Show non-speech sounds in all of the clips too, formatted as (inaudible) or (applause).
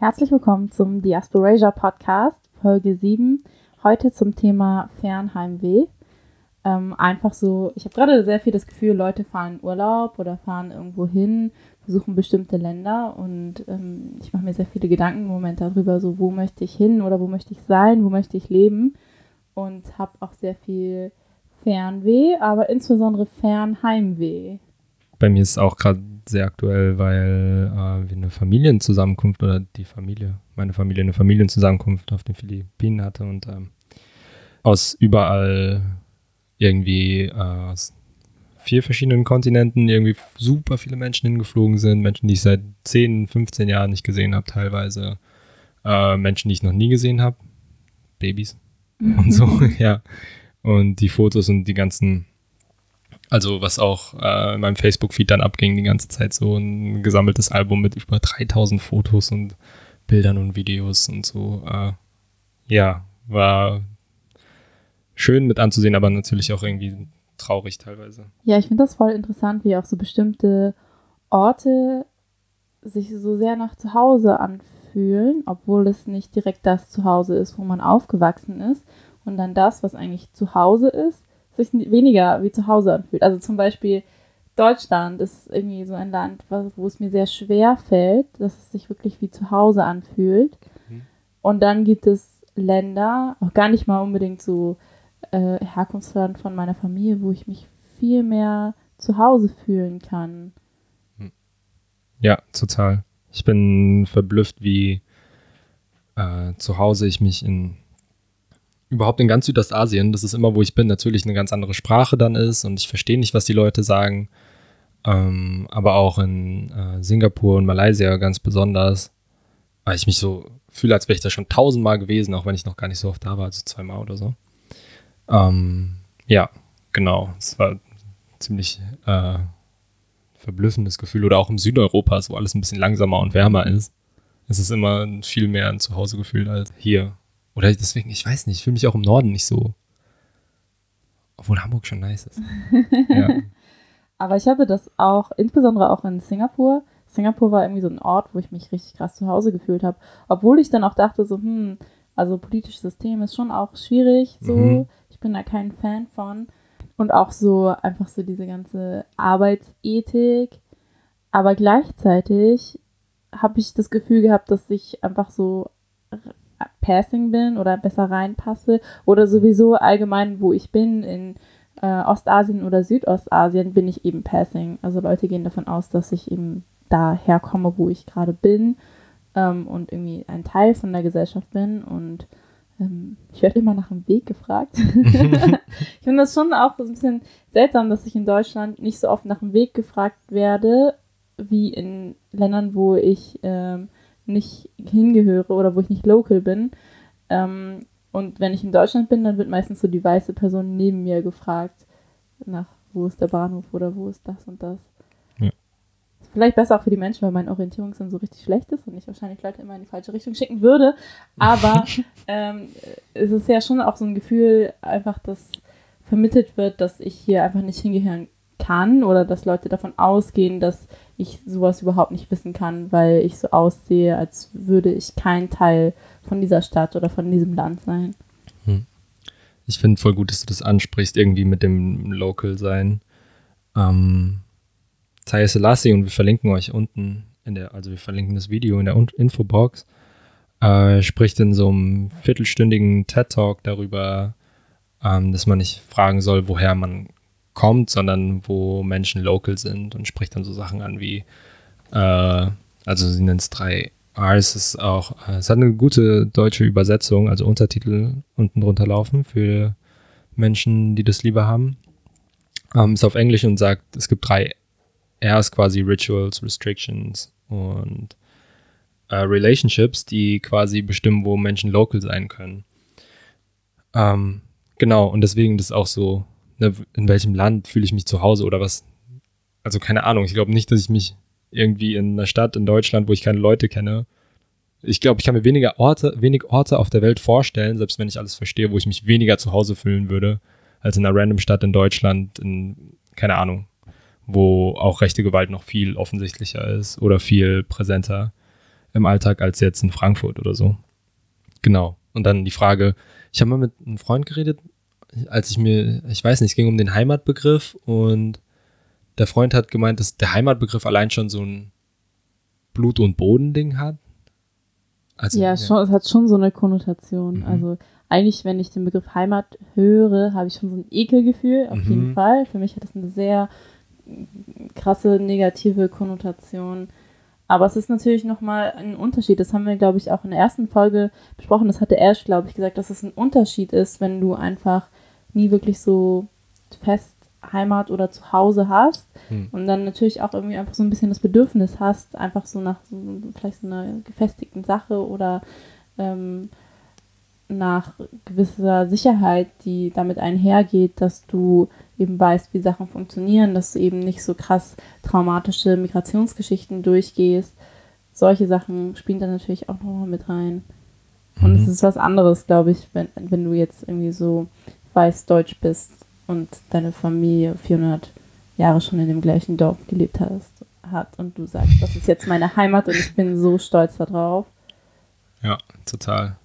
Herzlich willkommen zum Diasporasia Podcast, Folge 7. Heute zum Thema Fernheimweh. Ähm, einfach so, ich habe gerade sehr viel das Gefühl, Leute fahren in Urlaub oder fahren irgendwo hin, besuchen bestimmte Länder und ähm, ich mache mir sehr viele Gedanken im Moment darüber, so wo möchte ich hin oder wo möchte ich sein, wo möchte ich leben und habe auch sehr viel Fernweh, aber insbesondere Fernheimweh. Bei mir ist es auch gerade sehr aktuell, weil äh, wir eine Familienzusammenkunft oder die Familie, meine Familie eine Familienzusammenkunft auf den Philippinen hatte und ähm, aus überall irgendwie äh, aus vier verschiedenen Kontinenten irgendwie super viele Menschen hingeflogen sind, Menschen, die ich seit 10, 15 Jahren nicht gesehen habe, teilweise. Äh, Menschen, die ich noch nie gesehen habe, Babys. Und so, (laughs) ja. Und die Fotos und die ganzen also was auch äh, in meinem Facebook-Feed dann abging, die ganze Zeit so ein gesammeltes Album mit über 3000 Fotos und Bildern und Videos und so. Äh, ja, war schön mit anzusehen, aber natürlich auch irgendwie traurig teilweise. Ja, ich finde das voll interessant, wie auch so bestimmte Orte sich so sehr nach Zuhause anfühlen, obwohl es nicht direkt das Zuhause ist, wo man aufgewachsen ist. Und dann das, was eigentlich Zuhause ist, sich weniger wie zu Hause anfühlt. Also zum Beispiel Deutschland ist irgendwie so ein Land, wo es mir sehr schwer fällt, dass es sich wirklich wie zu Hause anfühlt. Mhm. Und dann gibt es Länder, auch gar nicht mal unbedingt so äh, Herkunftsland von meiner Familie, wo ich mich viel mehr zu Hause fühlen kann. Hm. Ja, total. Ich bin verblüfft, wie äh, zu Hause ich mich in überhaupt in ganz Südostasien, das ist immer, wo ich bin, natürlich eine ganz andere Sprache dann ist und ich verstehe nicht, was die Leute sagen. Ähm, aber auch in äh, Singapur und Malaysia ganz besonders, weil ich mich so fühle, als wäre ich da schon tausendmal gewesen, auch wenn ich noch gar nicht so oft da war, also zweimal oder so. Ähm, ja, genau. Es war ziemlich äh, verblüffendes Gefühl. Oder auch im Südeuropa, wo alles ein bisschen langsamer und wärmer ist. Es ist immer viel mehr ein Zuhausegefühl als hier. Oder deswegen, ich weiß nicht, ich fühle mich auch im Norden nicht so. Obwohl Hamburg schon nice ist. (laughs) ja. Aber ich hatte das auch, insbesondere auch in Singapur. Singapur war irgendwie so ein Ort, wo ich mich richtig krass zu Hause gefühlt habe. Obwohl ich dann auch dachte, so, hm, also politisches System ist schon auch schwierig, so. Mhm. Ich bin da kein Fan von. Und auch so einfach so diese ganze Arbeitsethik. Aber gleichzeitig habe ich das Gefühl gehabt, dass ich einfach so Passing bin oder besser reinpasse oder sowieso allgemein, wo ich bin, in äh, Ostasien oder Südostasien, bin ich eben Passing. Also Leute gehen davon aus, dass ich eben da herkomme, wo ich gerade bin ähm, und irgendwie ein Teil von der Gesellschaft bin und ähm, ich werde immer nach dem Weg gefragt. (laughs) ich finde das schon auch so ein bisschen seltsam, dass ich in Deutschland nicht so oft nach dem Weg gefragt werde, wie in Ländern, wo ich ähm, nicht hingehöre oder wo ich nicht local bin. Ähm, und wenn ich in Deutschland bin, dann wird meistens so die weiße Person neben mir gefragt, nach wo ist der Bahnhof oder wo ist das und das. Ja. Vielleicht besser auch für die Menschen, weil mein Orientierungssinn so richtig schlecht ist und ich wahrscheinlich Leute immer in die falsche Richtung schicken würde. Aber (laughs) ähm, es ist ja schon auch so ein Gefühl, einfach, dass vermittelt wird, dass ich hier einfach nicht hingehören kann oder dass Leute davon ausgehen, dass ich sowas überhaupt nicht wissen kann, weil ich so aussehe, als würde ich kein Teil von dieser Stadt oder von diesem Land sein. Hm. Ich finde voll gut, dass du das ansprichst, irgendwie mit dem Local sein. Ähm, Taya Selassie und wir verlinken euch unten in der, also wir verlinken das Video in der Infobox, äh, spricht in so einem viertelstündigen TED-Talk darüber, ähm, dass man nicht fragen soll, woher man kommt, sondern wo Menschen local sind und spricht dann so Sachen an wie, äh, also sie nennt es drei R's, ist auch, äh, es hat eine gute deutsche Übersetzung, also Untertitel unten drunter laufen für Menschen, die das lieber haben. Ähm, ist auf Englisch und sagt, es gibt drei R's quasi Rituals, Restrictions und äh, Relationships, die quasi bestimmen, wo Menschen local sein können. Ähm, genau, und deswegen das auch so ne, in welchem Land fühle ich mich zu Hause oder was. Also keine Ahnung. Ich glaube nicht, dass ich mich irgendwie in einer Stadt in Deutschland, wo ich keine Leute kenne, ich glaube, ich kann mir weniger Orte, wenig Orte auf der Welt vorstellen, selbst wenn ich alles verstehe, wo ich mich weniger zu Hause fühlen würde, als in einer random Stadt in Deutschland, in, keine Ahnung, wo auch rechte Gewalt noch viel offensichtlicher ist oder viel präsenter. im Alltag als jetzt in Frankfurt oder so. Genau. Und dann die Frage, ich habe mal mit einem Freund geredet, als ich mir, ich weiß nicht, es ging um den Heimatbegriff und der Freund hat gemeint, dass der Heimatbegriff allein schon so ein Blut- und Bodending hat. Also, ja, ja, schon, es hat schon so eine Konnotation. Mhm. Also eigentlich, wenn ich den Begriff Heimat höre, habe ich schon so ein Ekelgefühl, auf mhm. jeden Fall. Für mich hat das eine sehr krasse negative Konnotation. Aber es ist natürlich nochmal ein Unterschied. Das haben wir, glaube ich, auch in der ersten Folge besprochen. Das hatte Ash, glaube ich, gesagt, dass es ein Unterschied ist, wenn du einfach nie wirklich so fest Heimat oder Zuhause hast hm. und dann natürlich auch irgendwie einfach so ein bisschen das Bedürfnis hast, einfach so nach so vielleicht so einer gefestigten Sache oder ähm, nach gewisser Sicherheit, die damit einhergeht, dass du eben weißt, wie Sachen funktionieren, dass du eben nicht so krass traumatische Migrationsgeschichten durchgehst. Solche Sachen spielen dann natürlich auch nochmal mit rein. Und mhm. es ist was anderes, glaube ich, wenn, wenn du jetzt irgendwie so weiß-deutsch bist und deine Familie 400 Jahre schon in dem gleichen Dorf gelebt hast, hat und du sagst, das ist jetzt meine Heimat und ich bin so stolz darauf. Ja, total.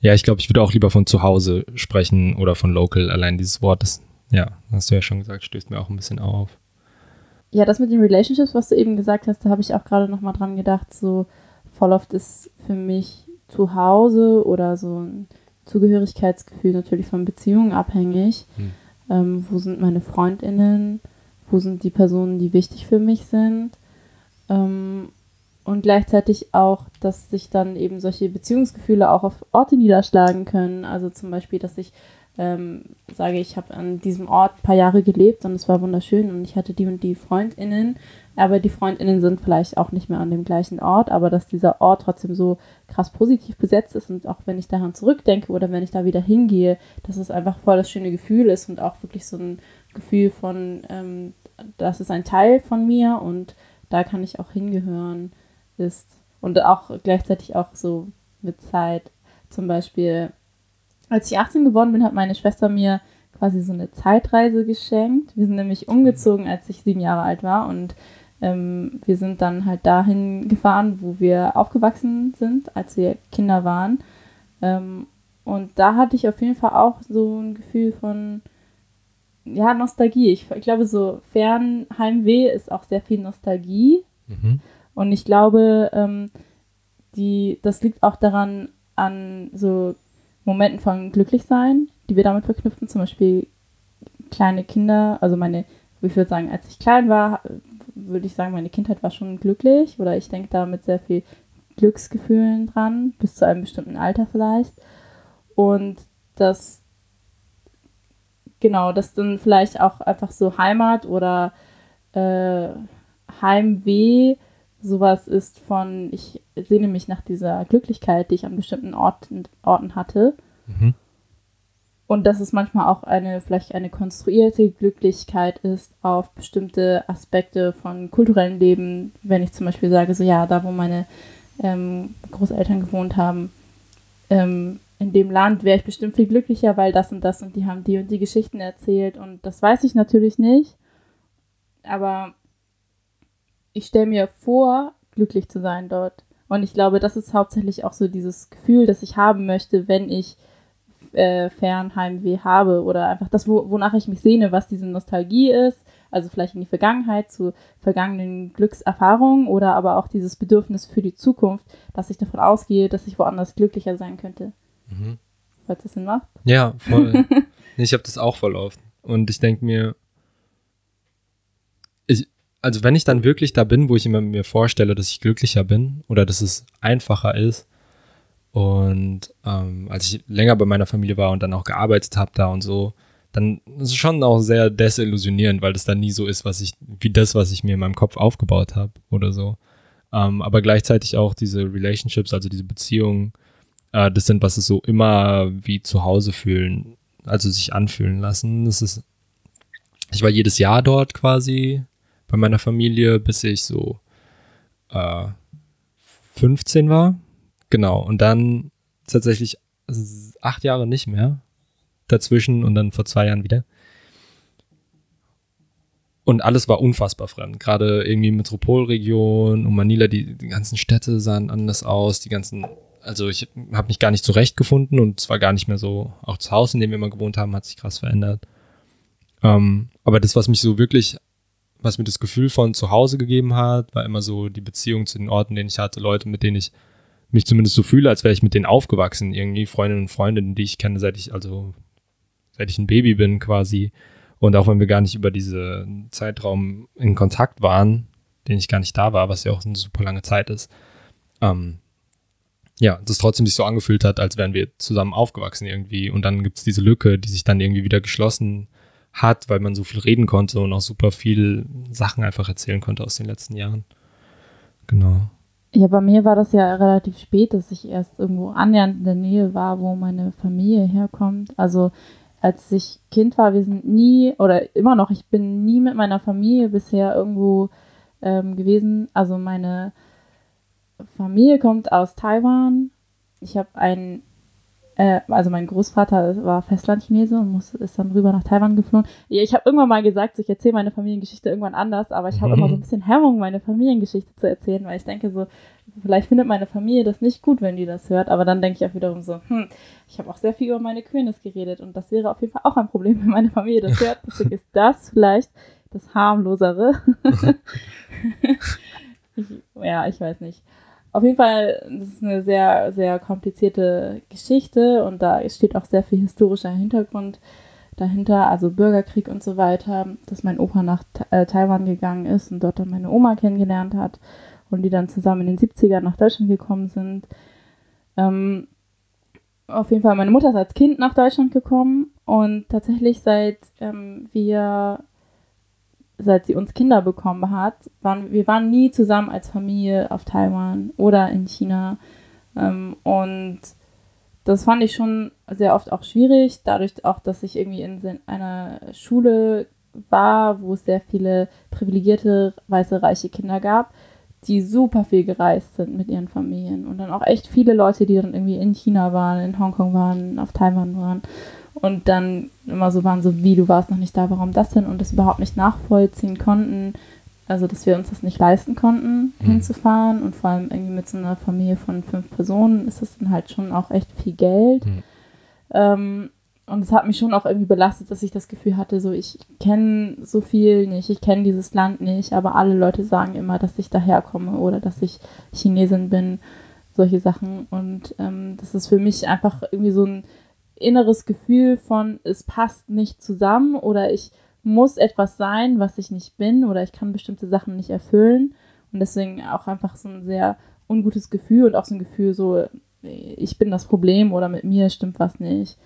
Ja, ich glaube, ich würde auch lieber von zu Hause sprechen oder von local. Allein dieses Wort, das, ja, hast du ja schon gesagt, stößt mir auch ein bisschen auf. Ja, das mit den Relationships, was du eben gesagt hast, da habe ich auch gerade nochmal dran gedacht, so voll oft ist für mich zu Hause oder so ein Zugehörigkeitsgefühl natürlich von Beziehungen abhängig. Hm. Ähm, wo sind meine FreundInnen? Wo sind die Personen, die wichtig für mich sind? Ähm, und gleichzeitig auch, dass sich dann eben solche Beziehungsgefühle auch auf Orte niederschlagen können. Also zum Beispiel, dass ich ähm, sage, ich habe an diesem Ort ein paar Jahre gelebt und es war wunderschön und ich hatte die und die FreundInnen, aber die FreundInnen sind vielleicht auch nicht mehr an dem gleichen Ort, aber dass dieser Ort trotzdem so krass positiv besetzt ist und auch wenn ich daran zurückdenke oder wenn ich da wieder hingehe, dass es einfach voll das schöne Gefühl ist und auch wirklich so ein Gefühl von, ähm, das ist ein Teil von mir und da kann ich auch hingehören ist. Und auch gleichzeitig auch so mit Zeit. Zum Beispiel, als ich 18 geworden bin, hat meine Schwester mir quasi so eine Zeitreise geschenkt. Wir sind nämlich umgezogen, als ich sieben Jahre alt war. Und ähm, wir sind dann halt dahin gefahren, wo wir aufgewachsen sind, als wir Kinder waren. Ähm, und da hatte ich auf jeden Fall auch so ein Gefühl von, ja, Nostalgie. Ich, ich glaube, so Fernheimweh ist auch sehr viel Nostalgie. Mhm. Und ich glaube, ähm, die, das liegt auch daran, an so Momenten von Glücklichsein, die wir damit verknüpfen, zum Beispiel kleine Kinder, also meine, ich würde sagen, als ich klein war, würde ich sagen, meine Kindheit war schon glücklich oder ich denke da mit sehr viel Glücksgefühlen dran, bis zu einem bestimmten Alter vielleicht. Und das, genau, das dann vielleicht auch einfach so Heimat oder äh, Heimweh sowas ist von, ich sehne mich nach dieser Glücklichkeit, die ich an bestimmten Orten, Orten hatte. Mhm. Und dass es manchmal auch eine, vielleicht eine konstruierte Glücklichkeit ist auf bestimmte Aspekte von kulturellem Leben. Wenn ich zum Beispiel sage, so ja, da wo meine ähm, Großeltern gewohnt haben, ähm, in dem Land wäre ich bestimmt viel glücklicher, weil das und das und die haben die und die Geschichten erzählt. Und das weiß ich natürlich nicht. Aber ich stelle mir vor, glücklich zu sein dort. Und ich glaube, das ist hauptsächlich auch so dieses Gefühl, das ich haben möchte, wenn ich äh, Fernheimweh habe oder einfach das, wo, wonach ich mich sehne, was diese Nostalgie ist, also vielleicht in die Vergangenheit, zu vergangenen Glückserfahrungen oder aber auch dieses Bedürfnis für die Zukunft, dass ich davon ausgehe, dass ich woanders glücklicher sein könnte. Mhm. Falls das Sinn macht? Ja, voll. (laughs) ich habe das auch voll oft. Und ich denke mir, ich, also wenn ich dann wirklich da bin, wo ich immer mir vorstelle, dass ich glücklicher bin oder dass es einfacher ist und ähm, als ich länger bei meiner Familie war und dann auch gearbeitet habe da und so, dann ist es schon auch sehr desillusionierend, weil das dann nie so ist, was ich, wie das, was ich mir in meinem Kopf aufgebaut habe oder so. Ähm, aber gleichzeitig auch diese Relationships, also diese Beziehungen, äh, das sind, was es so immer wie zu Hause fühlen, also sich anfühlen lassen. Das ist, ich war jedes Jahr dort quasi bei meiner Familie, bis ich so äh, 15 war. Genau. Und dann tatsächlich acht Jahre nicht mehr dazwischen und dann vor zwei Jahren wieder. und alles war unfassbar fremd. Gerade irgendwie Metropolregion und Manila, die, die ganzen Städte sahen anders aus, die ganzen, also ich habe mich gar nicht zurechtgefunden und es war gar nicht mehr so, auch das Haus, in dem wir immer gewohnt haben, hat sich krass verändert. Ähm, aber das, was mich so wirklich, was mir das Gefühl von zu Hause gegeben hat, war immer so die Beziehung zu den Orten, denen ich hatte, Leute, mit denen ich mich zumindest so fühle, als wäre ich mit denen aufgewachsen, irgendwie Freundinnen und Freundinnen, die ich kenne, seit ich, also seit ich ein Baby bin quasi. Und auch wenn wir gar nicht über diesen Zeitraum in Kontakt waren, den ich gar nicht da war, was ja auch eine super lange Zeit ist, ähm, ja, das trotzdem sich so angefühlt hat, als wären wir zusammen aufgewachsen irgendwie. Und dann gibt es diese Lücke, die sich dann irgendwie wieder geschlossen hat, weil man so viel reden konnte und auch super viel Sachen einfach erzählen konnte aus den letzten Jahren. Genau. Ja, bei mir war das ja relativ spät, dass ich erst irgendwo annähernd in der Nähe war, wo meine Familie herkommt. Also als ich Kind war, wir sind nie oder immer noch, ich bin nie mit meiner Familie bisher irgendwo ähm, gewesen. Also meine Familie kommt aus Taiwan. Ich habe einen äh, also mein Großvater war Festlandchinese und muss, ist dann rüber nach Taiwan geflogen. Ich habe irgendwann mal gesagt, so, ich erzähle meine Familiengeschichte irgendwann anders, aber ich habe mhm. immer so ein bisschen Hemmung, meine Familiengeschichte zu erzählen, weil ich denke so, vielleicht findet meine Familie das nicht gut, wenn die das hört, aber dann denke ich auch wiederum so, hm, ich habe auch sehr viel über meine Königs geredet und das wäre auf jeden Fall auch ein Problem, wenn meine Familie das hört. (laughs) Deswegen ist das vielleicht das harmlosere. (laughs) (laughs) ich, ja, ich weiß nicht. Auf jeden Fall, das ist eine sehr, sehr komplizierte Geschichte und da steht auch sehr viel historischer Hintergrund dahinter, also Bürgerkrieg und so weiter, dass mein Opa nach äh, Taiwan gegangen ist und dort dann meine Oma kennengelernt hat und die dann zusammen in den 70ern nach Deutschland gekommen sind. Ähm, auf jeden Fall, meine Mutter ist als Kind nach Deutschland gekommen und tatsächlich seit ähm, wir seit sie uns Kinder bekommen hat, waren wir waren nie zusammen als Familie auf Taiwan oder in China. Ähm, und das fand ich schon sehr oft auch schwierig, dadurch auch, dass ich irgendwie in einer Schule war, wo es sehr viele privilegierte, weiße, reiche Kinder gab, die super viel gereist sind mit ihren Familien. Und dann auch echt viele Leute, die dann irgendwie in China waren, in Hongkong waren, auf Taiwan waren und dann immer so waren, so wie du warst noch nicht da, warum das denn und das überhaupt nicht nachvollziehen konnten. Also, dass wir uns das nicht leisten konnten, mhm. hinzufahren und vor allem irgendwie mit so einer Familie von fünf Personen ist das dann halt schon auch echt viel Geld. Mhm. Ähm, und es hat mich schon auch irgendwie belastet, dass ich das Gefühl hatte, so ich kenne so viel nicht, ich kenne dieses Land nicht, aber alle Leute sagen immer, dass ich daherkomme oder dass ich Chinesin bin, solche Sachen. Und ähm, das ist für mich einfach irgendwie so ein inneres Gefühl von, es passt nicht zusammen oder ich muss etwas sein, was ich nicht bin oder ich kann bestimmte Sachen nicht erfüllen. Und deswegen auch einfach so ein sehr ungutes Gefühl und auch so ein Gefühl, so, ich bin das Problem oder mit mir stimmt was nicht.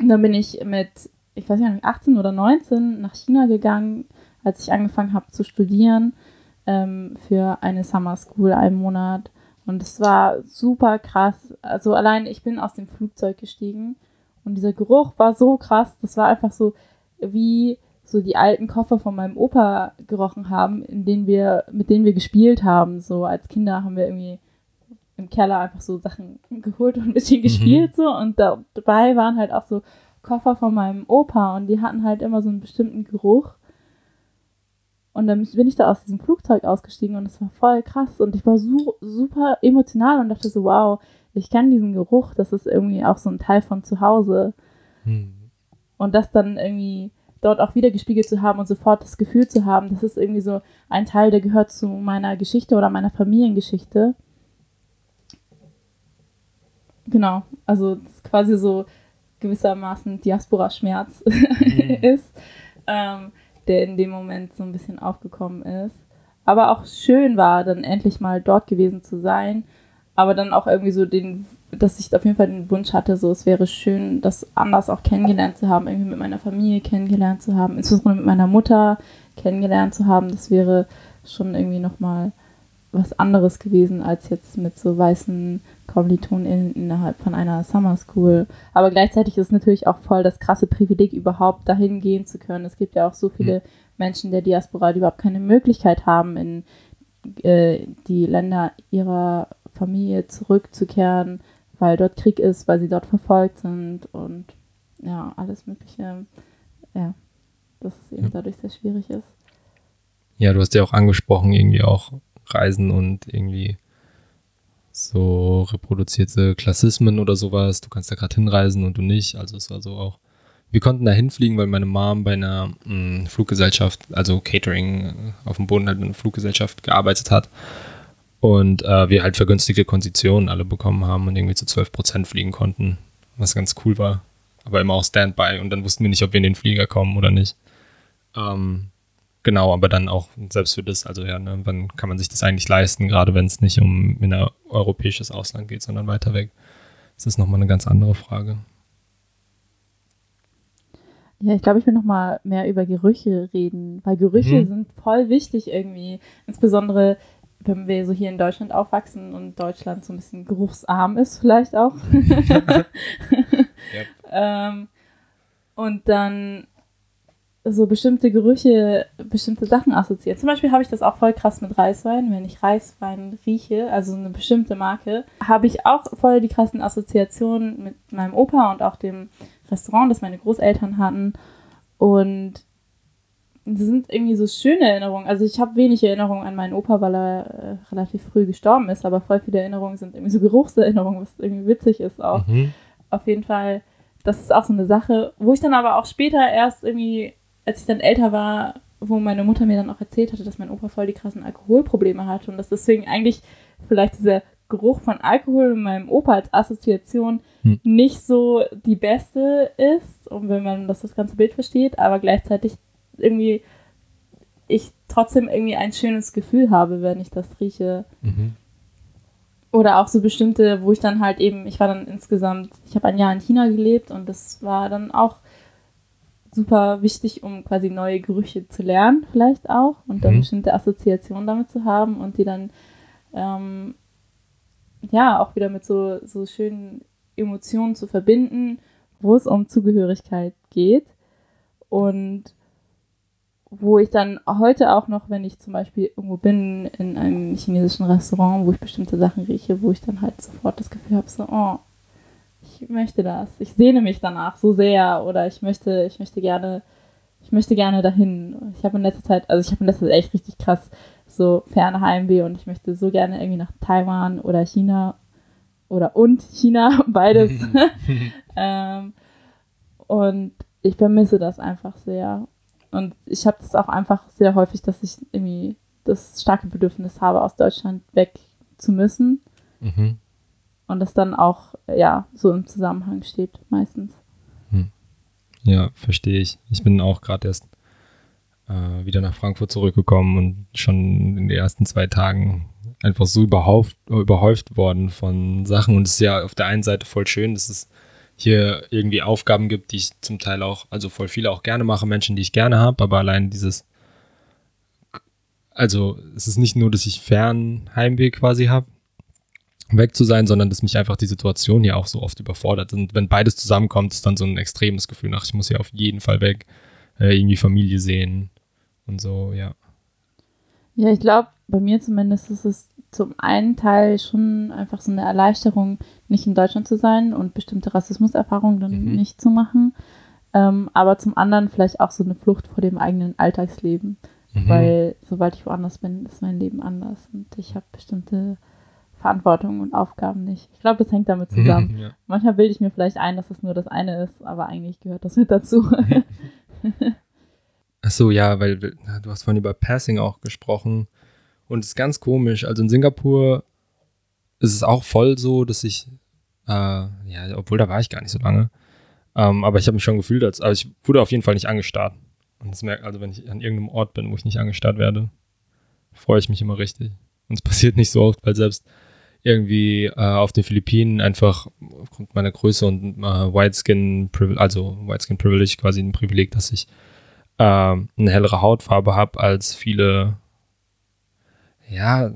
Und dann bin ich mit, ich weiß nicht, 18 oder 19 nach China gegangen, als ich angefangen habe zu studieren ähm, für eine Summer School, einen Monat. Und es war super krass. Also allein ich bin aus dem Flugzeug gestiegen und dieser Geruch war so krass. Das war einfach so wie so die alten Koffer von meinem Opa gerochen haben, in denen wir, mit denen wir gespielt haben. So als Kinder haben wir irgendwie im Keller einfach so Sachen geholt und ein bisschen mhm. gespielt so und dabei waren halt auch so Koffer von meinem Opa und die hatten halt immer so einen bestimmten Geruch und dann bin ich da aus diesem Flugzeug ausgestiegen und es war voll krass und ich war so, super emotional und dachte so, wow, ich kenne diesen Geruch, das ist irgendwie auch so ein Teil von zu Hause. Hm. Und das dann irgendwie dort auch wieder gespiegelt zu haben und sofort das Gefühl zu haben, das ist irgendwie so ein Teil, der gehört zu meiner Geschichte oder meiner Familiengeschichte. Genau, also das ist quasi so gewissermaßen Diaspora-Schmerz mhm. (laughs) ist. Ähm, der in dem Moment so ein bisschen aufgekommen ist. Aber auch schön war, dann endlich mal dort gewesen zu sein. Aber dann auch irgendwie so den, dass ich auf jeden Fall den Wunsch hatte, so es wäre schön, das anders auch kennengelernt zu haben, irgendwie mit meiner Familie kennengelernt zu haben, insbesondere mit meiner Mutter kennengelernt zu haben. Das wäre schon irgendwie nochmal was anderes gewesen als jetzt mit so weißen Kommilitonen innerhalb von einer Summer School. Aber gleichzeitig ist es natürlich auch voll das krasse Privileg, überhaupt dahin gehen zu können. Es gibt ja auch so viele mhm. Menschen der Diaspora, die überhaupt keine Möglichkeit haben, in äh, die Länder ihrer Familie zurückzukehren, weil dort Krieg ist, weil sie dort verfolgt sind und ja, alles Mögliche. Ja. dass es eben dadurch sehr schwierig ist. Ja, du hast ja auch angesprochen, irgendwie auch Reisen und irgendwie so reproduzierte Klassismen oder sowas. Du kannst da gerade hinreisen und du nicht. Also es war so auch. Wir konnten da hinfliegen, weil meine Mom bei einer mh, mm, Fluggesellschaft, also Catering äh, auf dem Boden halt mit einer Fluggesellschaft gearbeitet hat. Und äh, wir halt vergünstigte Konditionen alle bekommen haben und irgendwie zu 12 Prozent fliegen konnten, was ganz cool war. Aber immer auch Standby und dann wussten wir nicht, ob wir in den Flieger kommen oder nicht. Ähm, genau, aber dann auch selbst für das, also ja, ne, wann kann man sich das eigentlich leisten, gerade wenn es nicht um in ein europäisches Ausland geht, sondern weiter weg. Das ist nochmal eine ganz andere Frage. Ja, ich glaube, ich will nochmal mehr über Gerüche reden, weil Gerüche mhm. sind voll wichtig irgendwie. Insbesondere, wenn wir so hier in Deutschland aufwachsen und Deutschland so ein bisschen geruchsarm ist, vielleicht auch. (laughs) (laughs) yep. ähm, und dann so bestimmte Gerüche, bestimmte Sachen assoziiert. Zum Beispiel habe ich das auch voll krass mit Reiswein. Wenn ich Reiswein rieche, also eine bestimmte Marke, habe ich auch voll die krassen Assoziationen mit meinem Opa und auch dem Restaurant, das meine Großeltern hatten. Und das sind irgendwie so schöne Erinnerungen. Also ich habe wenig Erinnerungen an meinen Opa, weil er äh, relativ früh gestorben ist, aber voll viele Erinnerungen sind irgendwie so Geruchserinnerungen, was irgendwie witzig ist auch. Mhm. Auf jeden Fall, das ist auch so eine Sache, wo ich dann aber auch später erst irgendwie als ich dann älter war, wo meine Mutter mir dann auch erzählt hatte, dass mein Opa voll die krassen Alkoholprobleme hatte und dass deswegen eigentlich vielleicht dieser Geruch von Alkohol in meinem Opa als Assoziation hm. nicht so die beste ist, und wenn man das, das ganze Bild versteht, aber gleichzeitig irgendwie ich trotzdem irgendwie ein schönes Gefühl habe, wenn ich das rieche. Mhm. Oder auch so bestimmte, wo ich dann halt eben, ich war dann insgesamt, ich habe ein Jahr in China gelebt und das war dann auch super wichtig, um quasi neue Gerüche zu lernen, vielleicht auch, und dann mhm. bestimmte Assoziationen damit zu haben und die dann ähm, ja auch wieder mit so, so schönen Emotionen zu verbinden, wo es um Zugehörigkeit geht. Und wo ich dann heute auch noch, wenn ich zum Beispiel irgendwo bin in einem chinesischen Restaurant, wo ich bestimmte Sachen rieche, wo ich dann halt sofort das Gefühl habe, so, oh, ich möchte das, ich sehne mich danach so sehr oder ich möchte, ich möchte gerne, ich möchte gerne dahin. Ich habe in letzter Zeit, also ich habe in letzter Zeit echt richtig krass so ferne Heimweh und ich möchte so gerne irgendwie nach Taiwan oder China oder und China, (laughs) beides. (laughs) ähm, und ich vermisse das einfach sehr. Und ich habe das auch einfach sehr häufig, dass ich irgendwie das starke Bedürfnis habe, aus Deutschland weg zu müssen. Mhm und das dann auch ja so im Zusammenhang steht meistens. Hm. Ja, verstehe ich. Ich bin auch gerade erst äh, wieder nach Frankfurt zurückgekommen und schon in den ersten zwei Tagen einfach so überhauft, überhäuft worden von Sachen und es ist ja auf der einen Seite voll schön, dass es hier irgendwie Aufgaben gibt, die ich zum Teil auch, also voll viele auch gerne mache, Menschen, die ich gerne habe, aber allein dieses, also es ist nicht nur, dass ich Fernheimweh quasi habe, weg zu sein, sondern dass mich einfach die Situation ja auch so oft überfordert. Und wenn beides zusammenkommt, ist dann so ein extremes Gefühl nach, ich muss ja auf jeden Fall weg, äh, irgendwie Familie sehen und so, ja. Ja, ich glaube, bei mir zumindest ist es zum einen Teil schon einfach so eine Erleichterung, nicht in Deutschland zu sein und bestimmte Rassismuserfahrungen dann mhm. nicht zu machen. Ähm, aber zum anderen vielleicht auch so eine Flucht vor dem eigenen Alltagsleben. Mhm. Weil sobald ich woanders bin, ist mein Leben anders und ich habe bestimmte Verantwortung und Aufgaben nicht. Ich glaube, das hängt damit zusammen. (laughs) ja. Manchmal bilde ich mir vielleicht ein, dass es nur das eine ist, aber eigentlich gehört das mit dazu. (laughs) Ach so, ja, weil du hast vorhin über Passing auch gesprochen und es ist ganz komisch. Also in Singapur ist es auch voll so, dass ich, äh, ja, obwohl da war ich gar nicht so lange, ähm, aber ich habe mich schon gefühlt, als, also ich wurde auf jeden Fall nicht angestarrt. Und das merkt, also wenn ich an irgendeinem Ort bin, wo ich nicht angestarrt werde, freue ich mich immer richtig. Und es passiert nicht so oft, weil selbst irgendwie äh, auf den Philippinen einfach aufgrund meiner Größe und äh, White Skin Privilege, also White Skin Privilege quasi ein Privileg, dass ich äh, eine hellere Hautfarbe habe als viele, ja,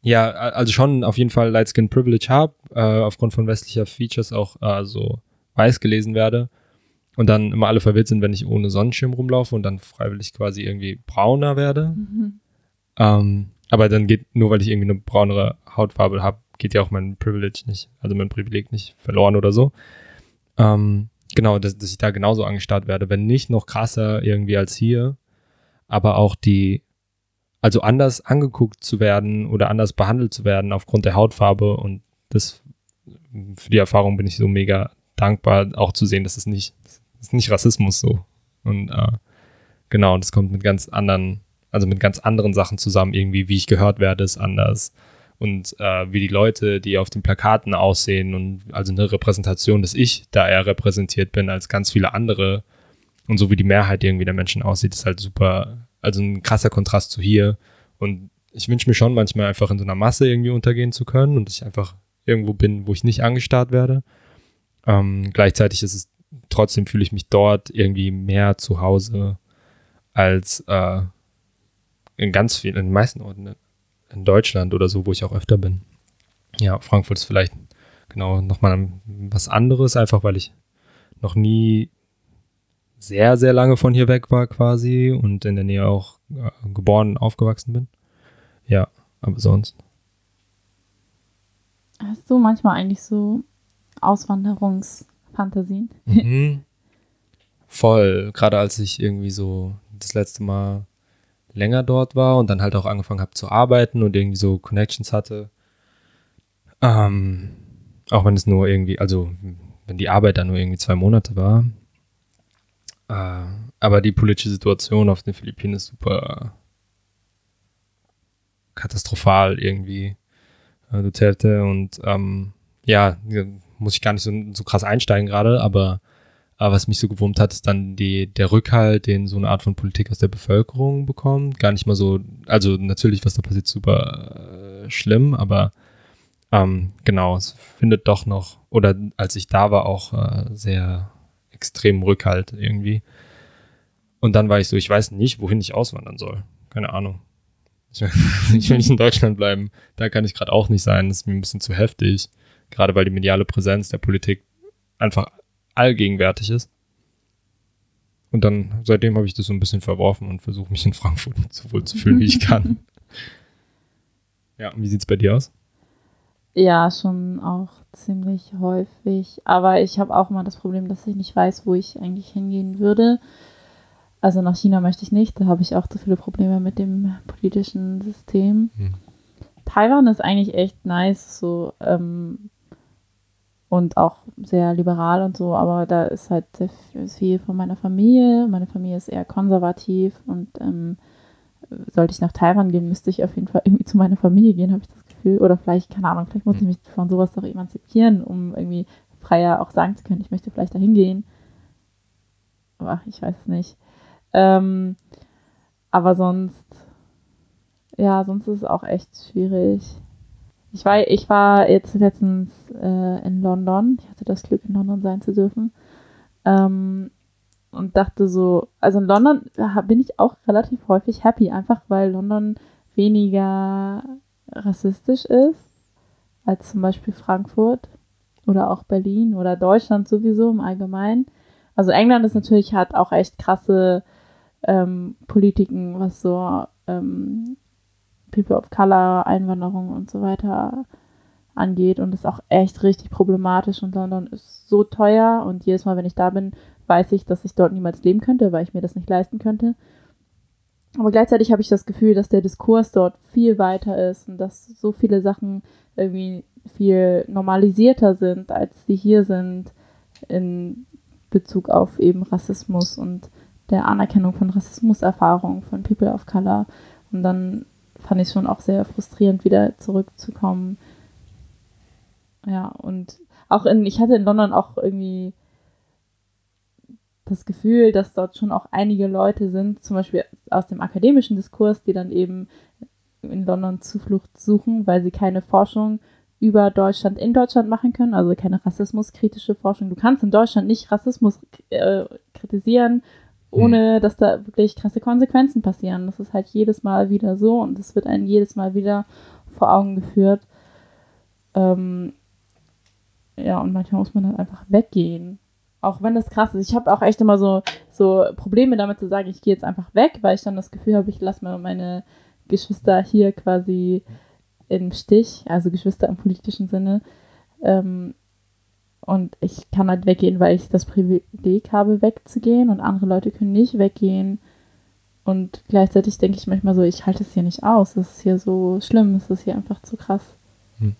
ja, also schon auf jeden Fall Light Skin Privilege habe, äh, aufgrund von westlicher Features auch äh, so weiß gelesen werde und dann immer alle verwirrt sind, wenn ich ohne Sonnenschirm rumlaufe und dann freiwillig quasi irgendwie brauner werde. Mhm. Ähm, aber dann geht, nur weil ich irgendwie eine braunere Hautfarbe habe, geht ja auch mein Privilege nicht, also mein Privileg nicht verloren oder so. Ähm, genau, dass, dass ich da genauso angestarrt werde, wenn nicht noch krasser irgendwie als hier, aber auch die, also anders angeguckt zu werden oder anders behandelt zu werden aufgrund der Hautfarbe und das, für die Erfahrung bin ich so mega dankbar, auch zu sehen, dass es nicht, das ist nicht Rassismus so. Und äh, genau, das kommt mit ganz anderen, also mit ganz anderen Sachen zusammen, irgendwie, wie ich gehört werde, ist anders. Und äh, wie die Leute, die auf den Plakaten aussehen und also eine Repräsentation, dass ich da eher repräsentiert bin als ganz viele andere. Und so wie die Mehrheit irgendwie der Menschen aussieht, ist halt super, also ein krasser Kontrast zu hier. Und ich wünsche mir schon manchmal einfach in so einer Masse irgendwie untergehen zu können und ich einfach irgendwo bin, wo ich nicht angestarrt werde. Ähm, gleichzeitig ist es trotzdem fühle ich mich dort irgendwie mehr zu Hause als äh, in ganz vielen, in den meisten Orten in Deutschland oder so, wo ich auch öfter bin. Ja, Frankfurt ist vielleicht genau nochmal was anderes, einfach weil ich noch nie sehr, sehr lange von hier weg war quasi und in der Nähe auch äh, geboren und aufgewachsen bin. Ja, aber sonst. Hast du manchmal eigentlich so Auswanderungsfantasien? Mhm. (laughs) Voll, gerade als ich irgendwie so das letzte Mal länger dort war und dann halt auch angefangen habe zu arbeiten und irgendwie so Connections hatte. Ähm, auch wenn es nur irgendwie, also wenn die Arbeit dann nur irgendwie zwei Monate war. Äh, aber die politische Situation auf den Philippinen ist super katastrophal irgendwie. Äh, Duterte und ähm, ja, muss ich gar nicht so, so krass einsteigen gerade, aber aber was mich so gewurmt hat, ist dann die, der Rückhalt, den so eine Art von Politik aus der Bevölkerung bekommt. Gar nicht mal so, also natürlich, was da passiert, super äh, schlimm, aber ähm, genau, es findet doch noch, oder als ich da war, auch äh, sehr extrem Rückhalt irgendwie. Und dann war ich so, ich weiß nicht, wohin ich auswandern soll. Keine Ahnung. Ich will, (laughs) ich will nicht in Deutschland bleiben. Da kann ich gerade auch nicht sein. Das ist mir ein bisschen zu heftig. Gerade weil die mediale Präsenz der Politik einfach allgegenwärtig ist. Und dann, seitdem habe ich das so ein bisschen verworfen und versuche mich in Frankfurt (laughs) so wohl zu fühlen, wie ich kann. (laughs) Ja, und wie sieht es bei dir aus? Ja, schon auch ziemlich häufig. Aber ich habe auch immer das Problem, dass ich nicht weiß, wo ich eigentlich hingehen würde. Also nach China möchte ich nicht, da habe ich auch zu viele Probleme mit dem politischen System. Hm. Taiwan ist eigentlich echt nice, so ähm, und auch sehr liberal und so, aber da ist halt sehr viel von meiner Familie. Meine Familie ist eher konservativ und ähm, sollte ich nach Taiwan gehen, müsste ich auf jeden Fall irgendwie zu meiner Familie gehen, habe ich das Gefühl. Oder vielleicht, keine Ahnung, vielleicht muss ich mich von sowas doch emanzipieren, um irgendwie freier auch sagen zu können, ich möchte vielleicht dahin gehen. Aber ich weiß es nicht. Ähm, aber sonst, ja, sonst ist es auch echt schwierig. Ich war, ich war jetzt letztens äh, in London. Ich hatte das Glück, in London sein zu dürfen. Ähm, und dachte so, also in London bin ich auch relativ häufig happy, einfach weil London weniger rassistisch ist als zum Beispiel Frankfurt oder auch Berlin oder Deutschland sowieso im Allgemeinen. Also England ist natürlich, hat auch echt krasse ähm, Politiken, was so ähm, People of Color, Einwanderung und so weiter angeht und ist auch echt richtig problematisch und London ist so teuer und jedes Mal, wenn ich da bin, weiß ich, dass ich dort niemals leben könnte, weil ich mir das nicht leisten könnte. Aber gleichzeitig habe ich das Gefühl, dass der Diskurs dort viel weiter ist und dass so viele Sachen irgendwie viel normalisierter sind, als sie hier sind in Bezug auf eben Rassismus und der Anerkennung von Rassismuserfahrungen von People of Color. Und dann fand ich schon auch sehr frustrierend, wieder zurückzukommen. Ja, und auch in, ich hatte in London auch irgendwie das Gefühl, dass dort schon auch einige Leute sind, zum Beispiel aus dem akademischen Diskurs, die dann eben in London Zuflucht suchen, weil sie keine Forschung über Deutschland in Deutschland machen können, also keine rassismuskritische Forschung. Du kannst in Deutschland nicht Rassismus äh, kritisieren ohne dass da wirklich krasse Konsequenzen passieren. Das ist halt jedes Mal wieder so und es wird einem jedes Mal wieder vor Augen geführt. Ähm, ja, und manchmal muss man dann einfach weggehen. Auch wenn das krass ist. Ich habe auch echt immer so, so Probleme damit zu sagen, ich gehe jetzt einfach weg, weil ich dann das Gefühl habe, ich lasse mal meine Geschwister hier quasi im Stich, also Geschwister im politischen Sinne. Ähm, Und ich kann halt weggehen, weil ich das Privileg habe, wegzugehen und andere Leute können nicht weggehen. Und gleichzeitig denke ich manchmal so, ich halte es hier nicht aus. Es ist hier so schlimm, es ist hier einfach zu krass. Hm.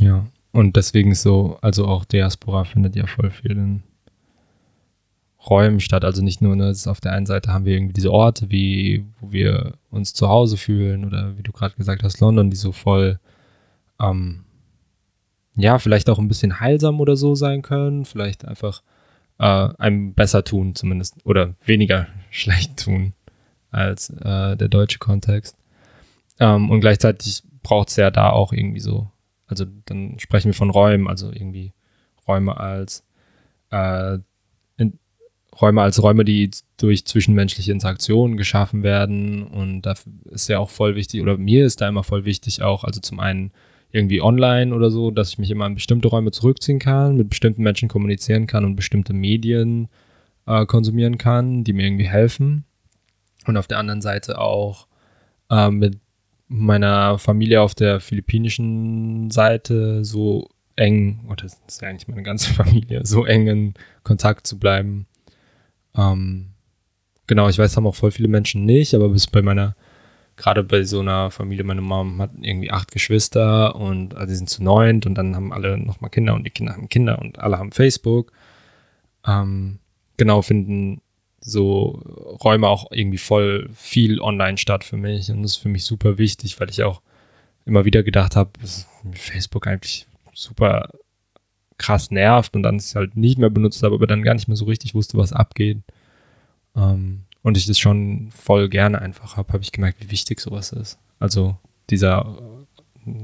Ja, und deswegen so, also auch Diaspora findet ja voll viel in Räumen statt. Also nicht nur, ne, auf der einen Seite haben wir irgendwie diese Orte, wie, wo wir uns zu Hause fühlen oder wie du gerade gesagt hast, London, die so voll, ähm, ja, vielleicht auch ein bisschen heilsam oder so sein können, vielleicht einfach äh, einem besser tun zumindest oder weniger (laughs) schlecht tun als äh, der deutsche Kontext. Ähm, und gleichzeitig braucht es ja da auch irgendwie so, also dann sprechen wir von Räumen, also irgendwie Räume als äh, Räume als Räume, die durch zwischenmenschliche Interaktionen geschaffen werden. Und da ist ja auch voll wichtig, oder mir ist da immer voll wichtig auch, also zum einen irgendwie online oder so, dass ich mich immer in bestimmte Räume zurückziehen kann, mit bestimmten Menschen kommunizieren kann und bestimmte Medien äh, konsumieren kann, die mir irgendwie helfen. Und auf der anderen Seite auch äh, mit meiner Familie auf der philippinischen Seite so eng, oder das ist ja eigentlich meine ganze (laughs) Familie, so eng in Kontakt zu bleiben, ähm, genau, ich weiß, haben auch voll viele Menschen nicht, aber bis bei meiner, gerade bei so einer Familie, meine Mom hat irgendwie acht Geschwister und also die sind zu neunt und dann haben alle nochmal Kinder und die Kinder haben Kinder und alle haben Facebook. Ähm, genau, finden so Räume auch irgendwie voll viel online statt für mich und das ist für mich super wichtig, weil ich auch immer wieder gedacht habe, Facebook eigentlich super krass nervt und dann es halt nicht mehr benutzt habe, aber dann gar nicht mehr so richtig wusste, was abgeht. Ähm, und ich das schon voll gerne einfach habe, habe ich gemerkt, wie wichtig sowas ist. Also dieser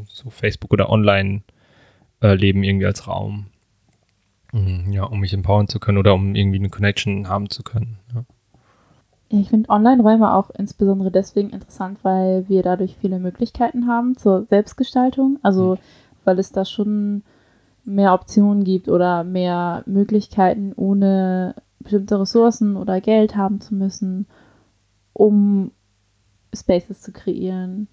so Facebook oder Online-Leben äh, irgendwie als Raum. Mhm, ja, um mich empowern zu können oder um irgendwie eine Connection haben zu können. Ja. Ich finde Online-Räume auch insbesondere deswegen interessant, weil wir dadurch viele Möglichkeiten haben zur Selbstgestaltung. Also, mhm. weil es da schon mehr Optionen gibt oder mehr Möglichkeiten, ohne bestimmte Ressourcen oder Geld haben zu müssen, um Spaces zu kreieren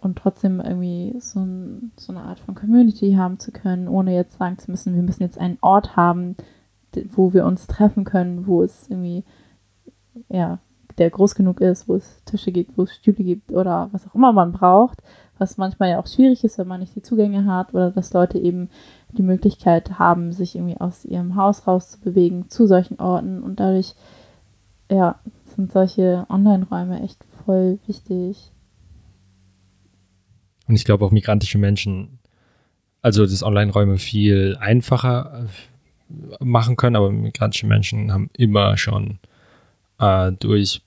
und trotzdem irgendwie so, ein, so, eine Art von Community haben zu können, ohne jetzt sagen zu müssen, wir müssen jetzt einen Ort haben, wo wir uns treffen können, wo es irgendwie, ja, der groß genug ist, wo es Tische gibt, wo es Stühle gibt oder was auch immer man braucht, was manchmal ja auch schwierig ist, wenn man nicht die Zugänge hat oder dass Leute eben die Möglichkeit haben, sich irgendwie aus ihrem Haus rauszubewegen zu solchen Orten und dadurch, ja, sind solche Online-Räume echt voll wichtig. Und ich glaube auch migrantische Menschen, also das Online-Räume viel einfacher äh, machen können, aber migrantische Menschen haben immer schon äh, durch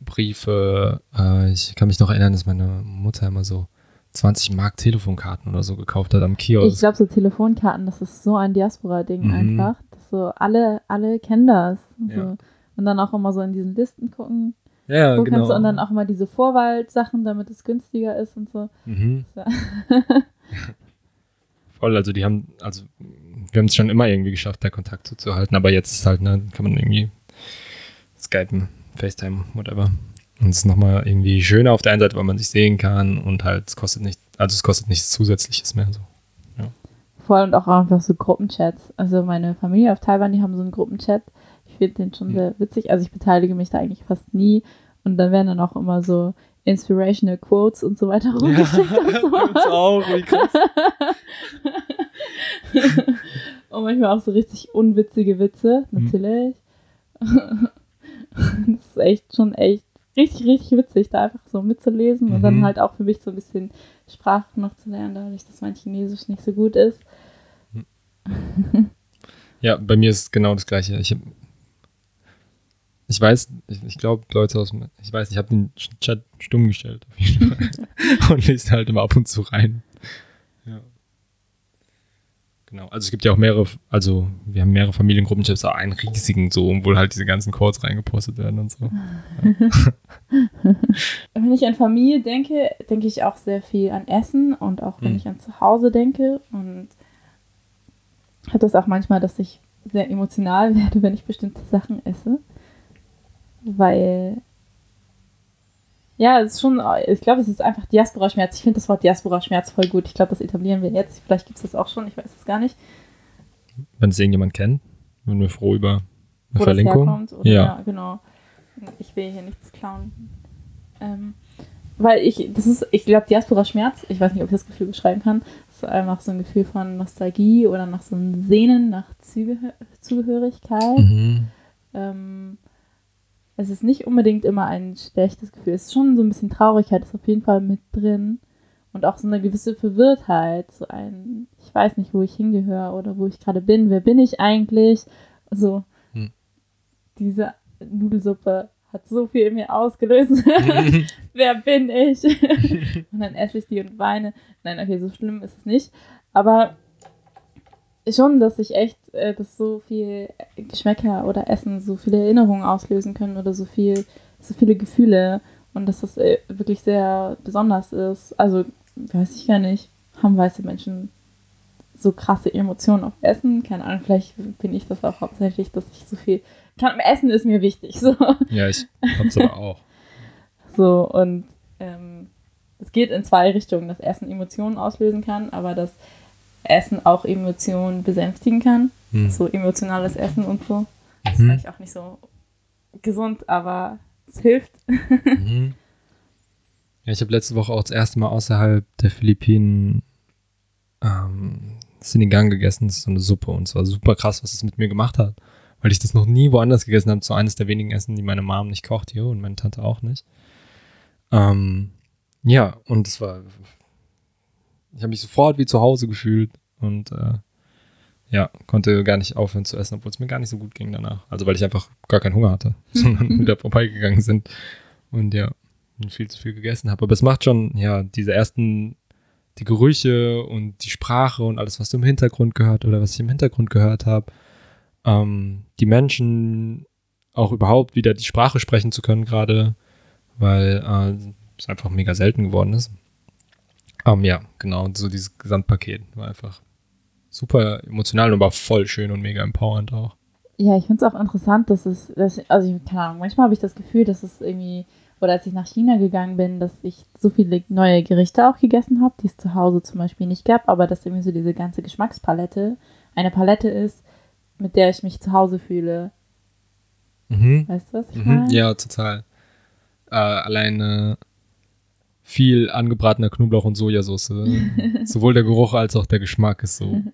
Briefe, äh, ich kann mich noch erinnern, dass meine Mutter immer so 20 Mark Telefonkarten oder so gekauft hat am Kiosk. Ich glaube, so Telefonkarten, das ist so ein Diaspora-Ding mhm. einfach. Das so, alle, alle kennen das. So. Ja. Und dann auch immer so in diesen Listen gucken. Ja, wo genau. Du, und dann auch immer diese Vorwahl-Sachen, damit es günstiger ist und so. Mhm. (laughs) so. Voll, also die haben, also wir haben es schon immer irgendwie geschafft, da Kontakt zuzuhalten, aber jetzt ist halt, ne, kann man irgendwie Skypen, FaceTime, whatever. Und es ist nochmal irgendwie schöner auf der einen Seite, weil man sich sehen kann und halt, es kostet nicht, also es kostet nichts Zusätzliches mehr. So. Ja. Voll und auch einfach so Gruppenchats. Also meine Familie auf Taiwan, die haben so einen Gruppenchat. Ich finde den schon mhm. sehr witzig. Also ich beteilige mich da eigentlich fast nie. Und dann werden dann auch immer so inspirational Quotes und so weiter rumgeschickt ja, und (laughs) auch, wie krass. (laughs) und manchmal auch so richtig unwitzige Witze, mhm. natürlich. Mhm. (laughs) das ist echt schon echt richtig, richtig witzig, da einfach so mitzulesen mhm. und dann mhm. halt auch für mich so ein bisschen Sprache noch zu lernen, dadurch, dass mein Chinesisch nicht so gut ist. Ja, bei mir ist genau das Gleiche. Ich, ich weiß, ich, ich glaube, Leute aus dem, ich weiß, ich habe den Chat stumm gestellt auf jeden Fall (laughs) und lese halt immer ab und zu rein. Genau, also es gibt ja auch mehrere, also wir haben mehrere Familiengruppenchats, aber einen riesigen so, wo halt diese ganzen Codes reingepostet werden und so. Ja. (laughs) wenn ich an Familie denke, denke ich auch sehr viel an Essen und auch wenn hm. ich an Zuhause denke und habe das auch manchmal, dass ich sehr emotional (laughs) werde, wenn ich bestimmte Sachen esse, weil Ja, es ist schon, ich glaube, es ist einfach Diaspora-Schmerz. Ich finde das Wort Diaspora-Schmerz voll gut. Ich glaube, das etablieren wir jetzt. Vielleicht gibt es das auch schon, ich weiß es gar nicht. Wenn es irgendjemand kennt, sind wir froh über eine Wo Verlinkung. das herkommt. Oder, Ja. ja. genau. Ich will hier nichts klauen. Ähm, weil ich, das ist, ich glaube, Diaspora-Schmerz, ich weiß nicht, ob ich das Gefühl beschreiben kann, ist einfach so ein Gefühl von Nostalgie oder nach so einem Sehnen nach Zugehör Zugehörigkeit. Mhm. Ähm, es ist nicht unbedingt immer ein schlechtes Gefühl. Es ist schon so ein bisschen Traurigkeit, ist auf jeden Fall mit drin. Und auch so eine gewisse Verwirrtheit. So ein, ich weiß nicht, wo ich hingehöre oder wo ich gerade bin. Wer bin ich eigentlich? So, Hm. diese Nudelsuppe hat so viel in mir ausgelöst. (laughs) (laughs) Wer bin ich? (laughs) und dann esse ich die und weine. Nein, okay, so schlimm ist es nicht. Aber schon, dass ich echt, äh, dass so viel Geschmäcker oder Essen so viele Erinnerungen auslösen können oder so viel, so viele Gefühle und dass das äh, wirklich sehr besonders ist. Also, weiß ich gar nicht, haben weiße Menschen so krasse Emotionen auf Essen? Keine Ahnung, vielleicht bin ich das auch hauptsächlich, dass ich so viel. Kann, Essen ist mir wichtig. (laughs) So. Ja, ich hab's aber auch. So, und ähm, es geht in zwei Richtungen, dass Essen Emotionen auslösen kann, aber dass Essen auch Emotionen besänftigen kann. Hm. So emotionales Essen und so. Das ist Mhm. vielleicht auch nicht so gesund, aber es hilft. (laughs) Mhm. Ja, ich habe letzte Woche auch das erste Mal außerhalb der Philippinen ähm, Sinigang gegessen. Das ist so eine Suppe und es war super krass, was es mit mir gemacht hat. Weil ich das noch nie woanders gegessen habe. So eines der wenigen Essen, die meine Mom nicht kocht hier und meine Tante auch nicht. Ähm, ja, und es war. Ich habe mich sofort wie zu Hause gefühlt und äh, ja, konnte gar nicht aufhören zu essen, obwohl es mir gar nicht so gut ging danach. Also weil ich einfach gar keinen Hunger hatte, (laughs) sondern (laughs) wieder vorbeigegangen sind. Und ja, viel zu viel gegessen habe. Aber es macht schon, ja, diese ersten, die Gerüche und die Sprache und alles, was du im Hintergrund gehört oder was ich im Hintergrund gehört habe, ähm, die Menschen auch überhaupt wieder die Sprache sprechen zu können gerade, weil äh, es einfach mega selten geworden ist. Ähm, ja, genau, so dieses Gesamtpaket war einfach super emotional und war voll schön und mega empowernd auch. Ja, ich finde es auch interessant, dass es, dass, also ich, keine Ahnung, manchmal habe ich das Gefühl, dass es irgendwie, oder als ich nach China gegangen bin, dass ich so viele neue Gerichte auch gegessen habe, die es zu Hause zum Beispiel nicht gab, aber dass irgendwie so diese ganze Geschmackspalette eine Palette ist, mit der ich mich zu Hause fühle. Mhm. Weißt du, was ich Mhm, meine? ja, total. Äh, alleine viel angebratener Knoblauch und Sojasauce. (laughs) Sowohl der Geruch als auch der Geschmack ist so. (laughs)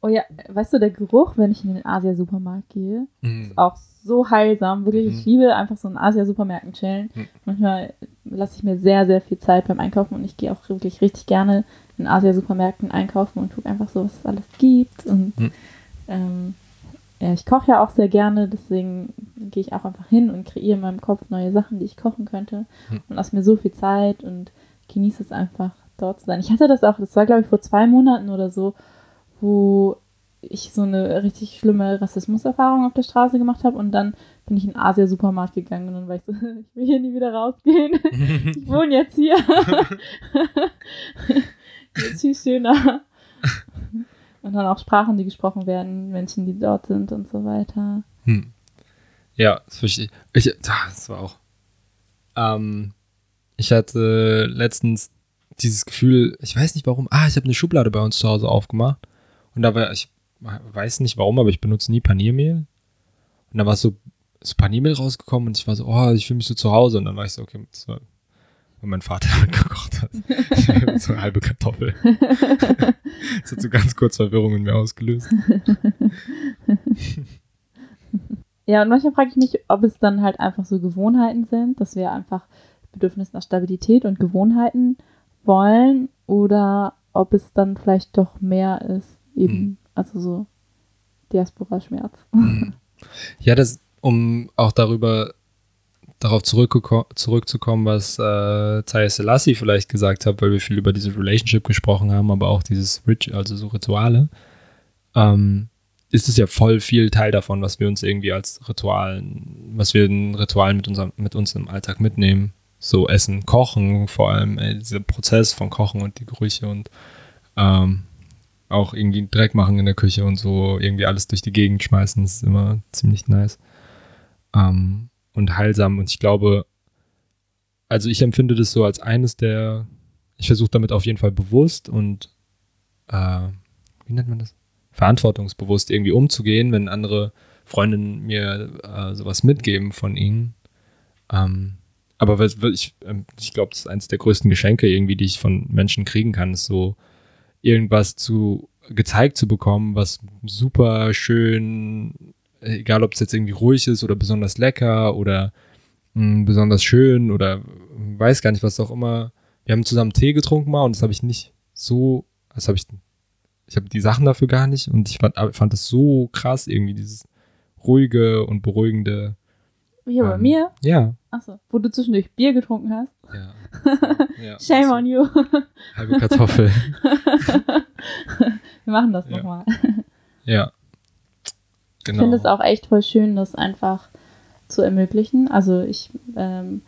Oh ja, weißt du, der Geruch, wenn ich in den Asia-Supermarkt gehe, Mhm. auch so heilsam. Wirklich, Mhm. ich liebe einfach so in Asia-Supermärkten chillen. Mhm. Manchmal lasse ich mir sehr, sehr viel Zeit beim Einkaufen und ich gehe auch wirklich richtig gerne in Asia-Supermärkten einkaufen und gucke einfach so, was es alles gibt. Und Mhm. ähm, ja, ich koche ja auch sehr gerne, deswegen gehe ich auch einfach hin und kreiere in meinem Kopf neue Sachen, die ich kochen könnte. Mhm. Und lasse mir so viel Zeit und genieße es einfach, dort zu sein. Ich hatte das auch, das war glaube ich vor zwei Monaten oder so, wo ich so eine richtig schlimme Rassismuserfahrung auf der Straße gemacht habe und dann bin ich in den Asia-Supermarkt gegangen und dann war ich so, (laughs) ich will hier nie wieder rausgehen. (laughs) Ich wohne jetzt hier. (laughs) ist viel schöner. Und dann auch Sprachen, die gesprochen werden, Menschen, die dort sind und so weiter. Hm. Ja, das verstehe ich. ah, Das war auch. Ähm, ich hatte letztens dieses Gefühl, ich weiß nicht warum, ah, ich habe eine Schublade bei uns zu Hause aufgemacht und da war, ich weiß nicht warum, aber ich benutze nie Paniermehl. Und da war so, so Paniermehl rausgekommen und ich war so, oh, ich fühle mich so zu Hause. Und dann war ich so, okay, das war, weil mein Vater (laughs) gekocht hat. (laughs) so eine halbe Kartoffel. (laughs) das hat so ganz kurz Verwirrung in mir ausgelöst. Ja, und manchmal frage ich mich, ob es dann halt einfach so Gewohnheiten sind, dass wir einfach Bedürfnis nach Stabilität und Gewohnheiten wollen oder ob es dann vielleicht doch mehr ist, eben, Mhm. also so Diaspora-Schmerz. Ja, das, um auch darüber darauf zurückzukommen, was äh, Zaya Selassie vielleicht gesagt hat, weil wir viel über diese Relationship gesprochen haben, aber auch dieses Rit also so Rituale, ähm, ist es ja voll viel Teil davon, was wir uns irgendwie als Ritualen, was wir in Ritualen mit, unserem, mit uns im Alltag mitnehmen. So Essen, Kochen, vor allem ey, dieser Prozess von Kochen und die Gerüche und ähm, auch irgendwie Dreck machen in der Küche und so irgendwie alles durch die Gegend schmeißen, ist immer ziemlich nice. Ähm, und heilsam. Und ich glaube, also ich empfinde das so als eines der, ich versuche damit auf jeden Fall bewusst und äh, wie nennt man das? Verantwortungsbewusst irgendwie umzugehen, wenn andere Freundinnen mir äh, sowas mitgeben von ihnen. Ähm, aber ich, ähm, ich glaube, das ist eines der größten Geschenke irgendwie, die ich von Menschen kriegen kann, ist so irgendwas zu gezeigt zu bekommen, was super schön, egal ob es jetzt irgendwie ruhig ist oder besonders lecker oder mh, hm, besonders schön oder weiß gar nicht, was auch immer. Wir haben zusammen Tee getrunken mal und das habe ich nicht so, das habe ich, ich habe die Sachen dafür gar nicht und ich fand, fand das so krass irgendwie, dieses ruhige und beruhigende. Hier ähm, bei mir? Ja. Achso, wo du zwischendurch Bier getrunken hast. Ja. (laughs) ja Shame on you. Halbe Kartoffel. (laughs) Wir machen das ja. nochmal. Ja. Genau. Ich finde es auch echt voll schön, das einfach zu ermöglichen. Also ich ähm,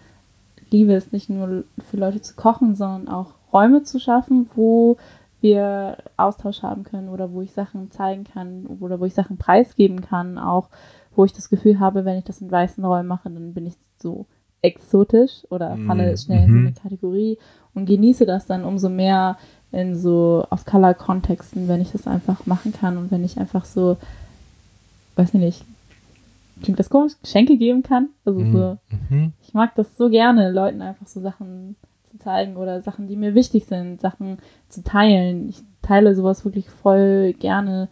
liebe es nicht nur für Leute zu kochen, sondern auch Räume zu schaffen, wo wir Austausch haben können oder wo ich Sachen zeigen kann oder wo ich Sachen preisgeben kann, auch wo ich das Gefühl habe, wenn ich das in weißen Räumen mache, dann bin ich so exotisch oder mm, falle schnell in so mhm. eine Kategorie und genieße das dann umso mehr in so Off-Color-Kontexten, wenn ich das einfach machen kann und wenn ich einfach so, weiß ich nicht, klingt das komisch, Geschenke geben kann. Also so, Mhm. ich mag das so gerne, Leuten einfach so Sachen zu zeigen oder Sachen, die mir wichtig sind, Sachen zu teilen. Ich teile sowas wirklich voll gerne.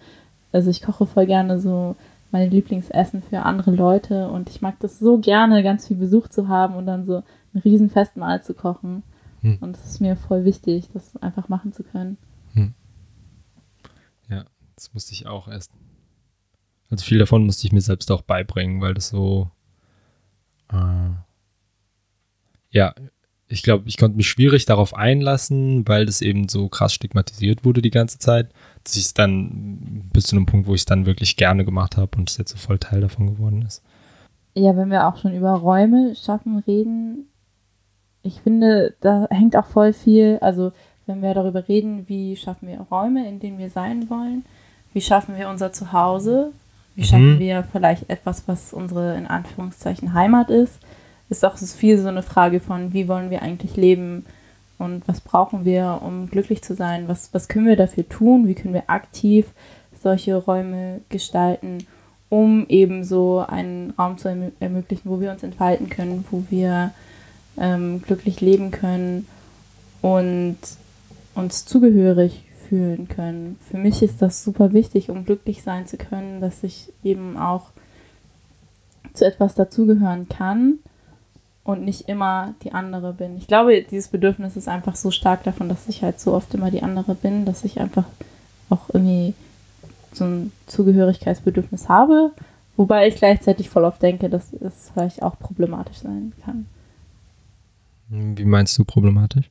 Also ich koche voll gerne so meine Lieblingsessen für andere Leute und ich mag das so gerne, ganz viel Besuch zu haben und dann so ein riesen Festmahl zu kochen. Hm. Und es ist mir voll wichtig, das einfach machen zu können. Ja, das musste ich auch erst. Also viel davon musste ich mir selbst auch beibringen, weil das so. Äh, ja, ich glaube, ich konnte mich schwierig darauf einlassen, weil das eben so krass stigmatisiert wurde die ganze Zeit, dass ich es dann bis zu einem Punkt, wo ich es dann wirklich gerne gemacht habe und es jetzt so voll Teil davon geworden ist. Ja, wenn wir auch schon über Räume schaffen reden, ich finde, da hängt auch voll viel, also wenn wir darüber reden, wie schaffen wir Räume, in denen wir sein wollen, wie schaffen wir unser Zuhause, wie Mhm. schaffen wir vielleicht etwas, was unsere in Anführungszeichen Heimat ist, ist auch viel so eine Frage von, wie wollen wir eigentlich leben? Und was brauchen wir, um glücklich zu sein, was, was können wir dafür tun, wie können wir aktiv solche Räume gestalten, um eben so einen Raum zu ermö ermöglichen, wo wir uns entfalten können, wo wir ähm, glücklich leben können und uns zugehörig fühlen können. Für mich ist das super wichtig, um glücklich sein zu können, dass ich eben auch zu etwas dazugehören kann und nicht immer die andere bin. Ich glaube, dieses Bedürfnis ist einfach so stark davon, dass ich halt so oft immer die andere bin, dass ich einfach auch irgendwie so ein Zugehörigkeitsbedürfnis habe, wobei ich gleichzeitig voll oft denke, dass es vielleicht auch problematisch sein kann. Wie meinst du problematisch?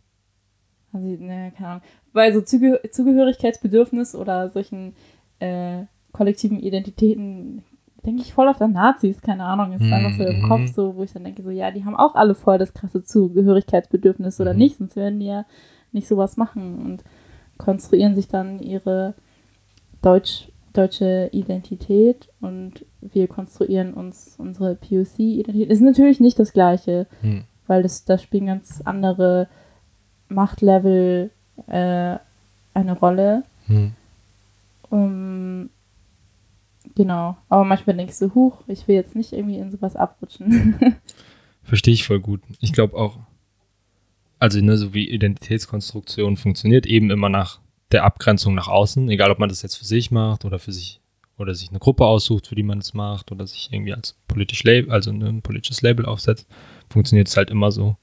Also, ne, keine Ahnung. Weil so Zuge Zugehörigkeitsbedürfnis oder solchen äh, kollektiven Identitäten denke ich voll auf an Nazis, keine Ahnung, ist einfach so im Mhm. Kopf so, wo ich dann denke, so, ja, die haben auch alle voll das krasse Zugehörigkeitsbedürfnis oder Mhm. nicht, sonst werden die ja nicht sowas machen und konstruieren sich dann ihre Deutsch, deutsche Identität und wir konstruieren uns unsere POC-Identität. Ist natürlich nicht das Gleiche, Hm. weil das, da spielen ganz andere Machtlevel äh, eine Rolle. Hm. Um, genau. Aber manchmal denke ich so, huch, ich will jetzt nicht irgendwie in sowas abrutschen. (laughs) Verstehe ich voll gut. Ich glaube auch, also ne, so wie Identitätskonstruktion funktioniert, eben immer nach der Abgrenzung nach außen, egal ob man das jetzt für sich macht oder für sich oder sich eine Gruppe aussucht, für die man es macht oder sich irgendwie als politisch Label, also ne, ein politisches Label aufsetzt, funktioniert es halt immer so.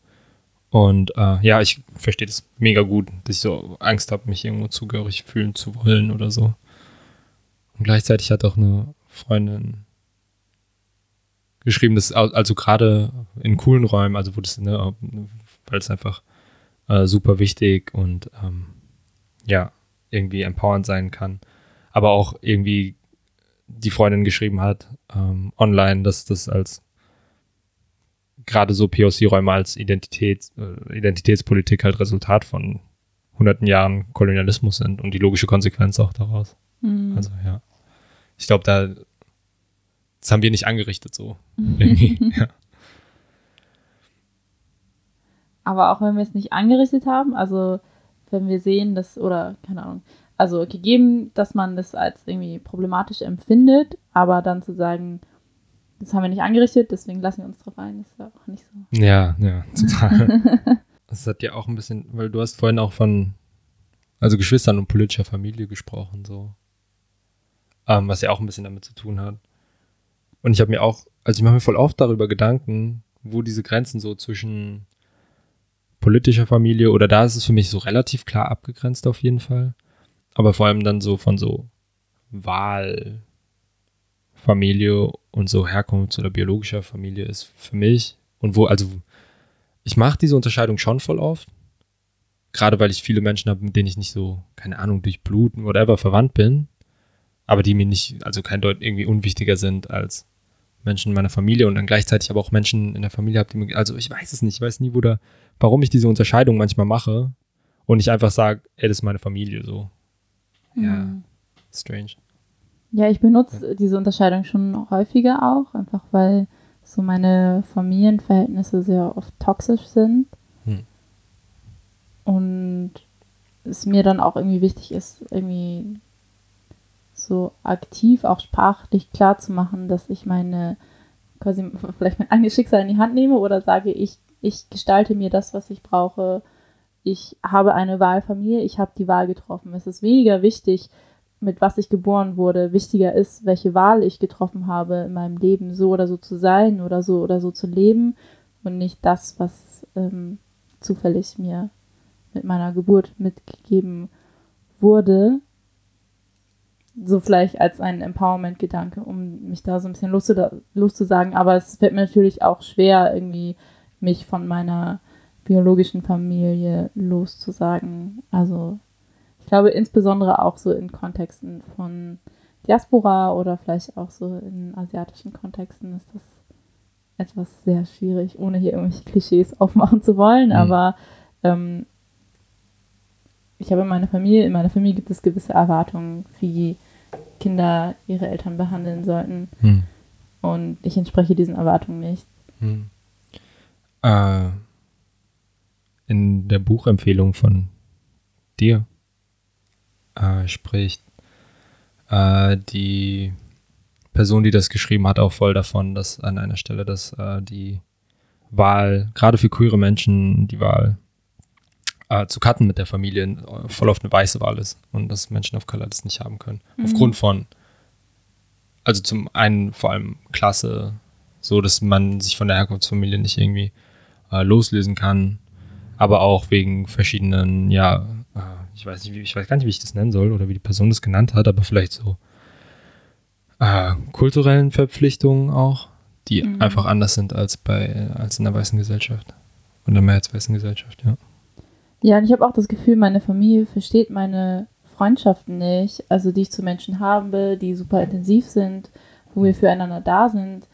Und äh, ja, ich verstehe das mega gut, dass ich so Angst habe, mich irgendwo zugehörig fühlen zu wollen oder so. Und gleichzeitig hat auch eine Freundin geschrieben, dass also gerade in coolen Räumen, also wo das, ne, weil es einfach äh, super wichtig und ähm, ja, irgendwie empowernd sein kann. Aber auch irgendwie die Freundin geschrieben hat, ähm, online, dass das als gerade so POC-Räume als Identität, äh, Identitätspolitik halt Resultat von hunderten Jahren Kolonialismus sind und die logische Konsequenz auch daraus. Hm. Also ja. Ich glaube, da das haben wir nicht angerichtet so. Irgendwie. (laughs) ja. aber auch wenn wir es nicht angerichtet haben, also wenn wir sehen, dass, oder keine Ahnung, also gegeben, dass man das als irgendwie problematisch empfindet, aber dann zu sagen, das haben wir nicht angerichtet, deswegen lassen wir uns drauf ein, ist ja auch nicht so. Ja, ja, (laughs) total. das hat ja auch ein bisschen, weil du hast vorhin auch von, also Geschwistern und politischer Familie gesprochen, so. Ähm, was ja auch ein bisschen damit zu tun hat. Und ich habe mir auch, also ich mache mir voll oft darüber Gedanken, wo diese Grenzen so zwischen politischer Familie oder da ist es für mich so relativ klar abgegrenzt auf jeden Fall. Aber vor allem dann so von so Wahlfamilie und so Herkunfts- oder biologischer Familie ist für mich und wo, also ich mache diese Unterscheidung schon voll oft. Gerade weil ich viele Menschen habe, mit denen ich nicht so, keine Ahnung, durch Blut, whatever, verwandt bin. Aber die mir nicht, also kein Deut irgendwie unwichtiger sind als Menschen in meiner Familie und dann gleichzeitig aber auch Menschen in der Familie habe, die mir, also ich weiß es nicht, ich weiß nie, wo da, warum ich diese Unterscheidung manchmal mache und nicht einfach sage, ey, das ist meine Familie, so. Ja, Mhm. strange. Ja, ich benutze diese Unterscheidung schon häufiger auch, einfach weil so meine Familienverhältnisse sehr oft toxisch sind. Hm. Und es mir dann auch irgendwie wichtig ist, irgendwie so aktiv auch sprachlich klar zu machen, dass ich meine, quasi vielleicht mein eigenes Schicksal in die Hand nehme oder sage, ich, ich gestalte mir das, was ich brauche. Ich habe eine Wahlfamilie, ich habe die Wahl getroffen. Es ist weniger wichtig, mit was ich geboren wurde. Wichtiger ist, welche Wahl ich getroffen habe in meinem Leben, so oder so zu sein oder so oder so zu leben und nicht das, was ähm, zufällig mir mit meiner Geburt mitgegeben wurde. So vielleicht als ein Empowerment-Gedanke, um mich da so ein bisschen loszu loszusagen. Aber es fällt mir natürlich auch schwer, irgendwie mich von meiner biologischen Familie loszusagen. Also ich glaube insbesondere auch so in Kontexten von Diaspora oder vielleicht auch so in asiatischen Kontexten ist das etwas sehr schwierig, ohne hier irgendwelche Klischees (laughs) aufmachen zu wollen. Mhm. Aber ähm, ich habe in meiner Familie, in meiner Familie gibt es gewisse Erwartungen, wie Kinder ihre Eltern behandeln sollten. Hm. Und ich entspreche diesen Erwartungen nicht. Hm. Äh, in der Buchempfehlung von dir äh, spricht äh, die Person, die das geschrieben hat, auch voll davon, dass an einer Stelle, dass äh, die Wahl, gerade für queere Menschen, die Wahl äh, zu cutten mit der Familie äh, voll auf eine weiße Wahl ist und dass Menschen of Color das nicht haben können. Mhm. Aufgrund von, also zum einen vor allem Klasse, so dass man sich von der Herkunftsfamilie nicht irgendwie äh, loslösen kann, aber auch wegen verschiedenen, ja, ich weiß nicht, wie, ich weiß gar nicht, wie ich das nennen soll oder wie die Person das genannt hat, aber vielleicht so äh, kulturellen Verpflichtungen auch, die Mhm. einfach anders sind als bei als in der weißen Gesellschaft und der mehrheitsweißen Gesellschaft, ja. Ja, und ich habe auch das Gefühl, meine Familie versteht meine Freundschaften nicht, also die ich zu Menschen habe, die super intensiv sind, wo wir füreinander da sind.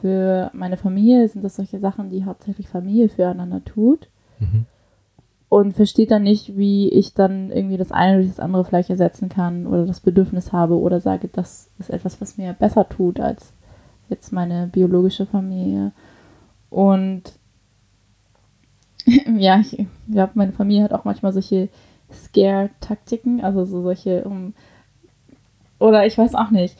Für meine Familie sind das solche Sachen, die hauptsächlich Familie füreinander tut. Mhm. Und versteht dann nicht, wie ich dann irgendwie das eine durch das andere vielleicht ersetzen kann oder das Bedürfnis habe oder sage, das ist etwas, was mir besser tut als jetzt meine biologische Familie. Und (laughs) ja, ich glaube, meine Familie hat auch manchmal solche Scare-Taktiken, also so solche, um, oder ich weiß auch nicht,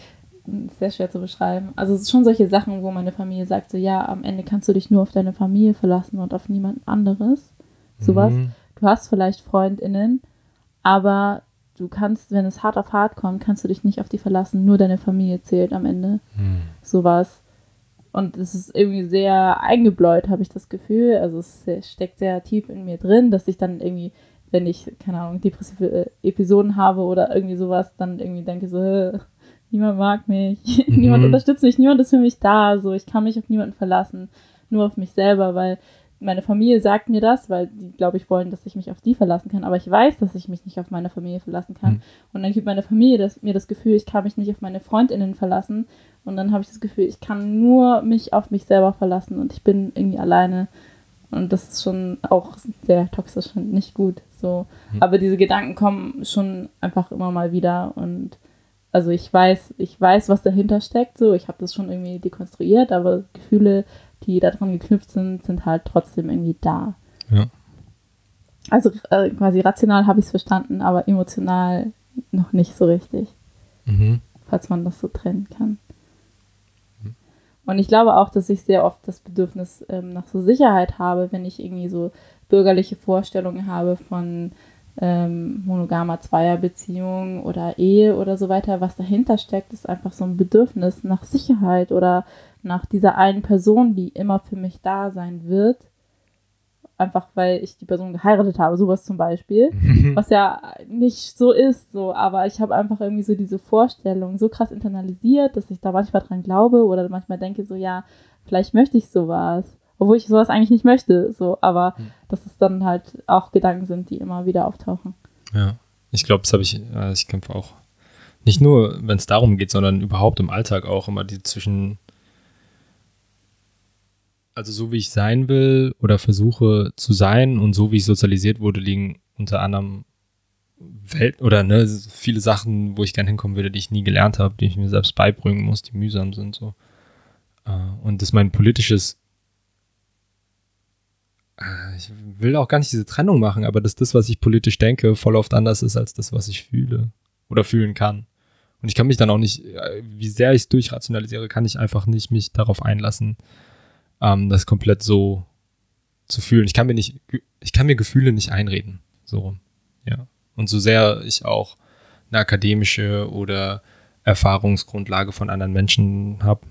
sehr schwer zu beschreiben. Also es ist schon solche Sachen, wo meine Familie sagt, so ja, am Ende kannst du dich nur auf deine Familie verlassen und auf niemand anderes. Sowas. Mhm. Du hast vielleicht FreundInnen, aber du kannst, wenn es hart auf hart kommt, kannst du dich nicht auf die verlassen. Nur deine Familie zählt am Ende. Mhm. Sowas. Und es ist irgendwie sehr eingebläut, habe ich das Gefühl. Also es steckt sehr tief in mir drin, dass ich dann irgendwie, wenn ich, keine Ahnung, depressive äh, Episoden habe oder irgendwie sowas, dann irgendwie denke so, niemand mag mich, (laughs) niemand Mhm. unterstützt mich, niemand ist für mich da, so ich kann mich auf niemanden verlassen, nur auf mich selber, weil meine Familie sagt mir das, weil die, glaube ich, wollen, dass ich mich auf die verlassen kann. Aber ich weiß, dass ich mich nicht auf meine Familie verlassen kann. Mhm. Und dann gibt meine Familie das, mir das Gefühl, ich kann mich nicht auf meine FreundInnen verlassen. Und dann habe ich das Gefühl, ich kann nur mich auf mich selber verlassen und ich bin irgendwie alleine. Und das ist schon auch sehr toxisch und nicht gut. So. Mhm. Aber diese Gedanken kommen schon einfach immer mal wieder. Und also ich weiß, ich weiß, was dahinter steckt. So, ich habe das schon irgendwie dekonstruiert, aber Gefühle, die daran geknüpft sind, sind halt trotzdem irgendwie da. Ja. Also äh, quasi rational habe ich es verstanden, aber emotional noch nicht so richtig, Mhm. falls man das so trennen kann. Und ich glaube auch, dass ich sehr oft das Bedürfnis ähm, nach so Sicherheit habe, wenn ich irgendwie so bürgerliche Vorstellungen habe von ähm, monogamer Zweierbeziehung oder Ehe oder so weiter. Was dahinter steckt, ist einfach so ein Bedürfnis nach Sicherheit oder nach dieser einen Person, die immer für mich da sein wird. Einfach weil ich die Person geheiratet habe, sowas zum Beispiel. (laughs) Was ja nicht so ist, so, aber ich habe einfach irgendwie so diese Vorstellung so krass internalisiert, dass ich da manchmal dran glaube oder manchmal denke, so, ja, vielleicht möchte ich sowas. Obwohl ich sowas eigentlich nicht möchte, so, aber Hm. dass es dann halt auch Gedanken sind, die immer wieder auftauchen. Ja. Ich glaube, das habe ich, äh, ich kämpfe auch. Nicht nur, wenn es darum geht, sondern überhaupt im Alltag auch immer die zwischen, also so wie ich sein will oder versuche zu sein und so wie ich sozialisiert wurde, liegen unter anderem Welt oder ne, viele Sachen, wo ich gerne hinkommen würde, die ich nie gelernt habe, die ich mir selbst beibringen muss, die mühsam sind so. Äh, Und das mein politisches äh, ich will auch gar nicht diese Trennung machen, aber dass das, was ich politisch denke, voll oft anders ist als das, was ich fühle oder fühlen kann. Und ich kann mich dann auch nicht, äh, wie sehr ich es durchrationalisiere, kann ich einfach nicht mich darauf einlassen, ähm, das komplett so zu fühlen. Ich kann mir nicht, ich kann mir Gefühle nicht einreden. So, ja. Und so sehr ich auch eine akademische oder Erfahrungsgrundlage von anderen Menschen habe,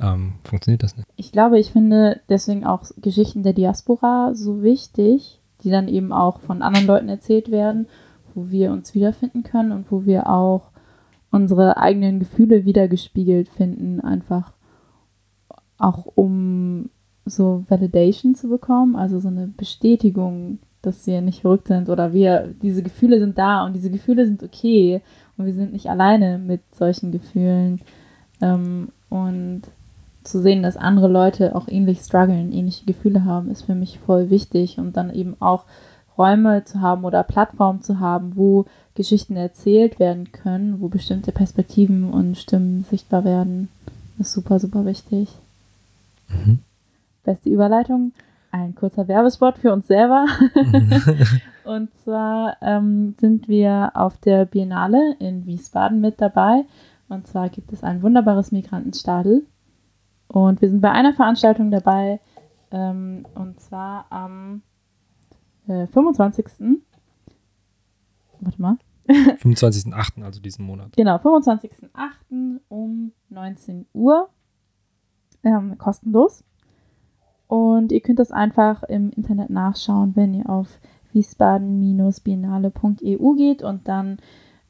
ähm, funktioniert das nicht. Ich glaube, ich finde deswegen auch Geschichten der Diaspora so wichtig, die dann eben auch von anderen Leuten erzählt werden, wo wir uns wiederfinden können und wo wir auch unsere eigenen Gefühle wiedergespiegelt finden, einfach auch um so Validation zu bekommen, also so eine Bestätigung, dass wir nicht verrückt sind oder wir, diese Gefühle sind da und diese Gefühle sind okay und wir sind nicht alleine mit solchen Gefühlen. Ähm, und zu sehen, dass andere Leute auch ähnlich strugglen, ähnliche Gefühle haben, ist für mich voll wichtig und dann eben auch Räume zu haben oder Plattformen zu haben, wo Geschichten erzählt werden können, wo bestimmte Perspektiven und Stimmen sichtbar werden, ist super, super wichtig. Mhm. Beste Überleitung, ein kurzer Werbespot für uns selber. (laughs) und zwar ähm, sind wir auf der Biennale in Wiesbaden mit dabei. Und zwar gibt es ein wunderbares Migrantenstadel. Und wir sind bei einer Veranstaltung dabei. Ähm, und zwar am äh, 25. Warte mal. (laughs) 25.08., also diesen Monat. Genau, 25.08. um 19 Uhr. Ähm, kostenlos. Und ihr könnt das einfach im Internet nachschauen, wenn ihr auf wiesbaden-biennale.eu geht und dann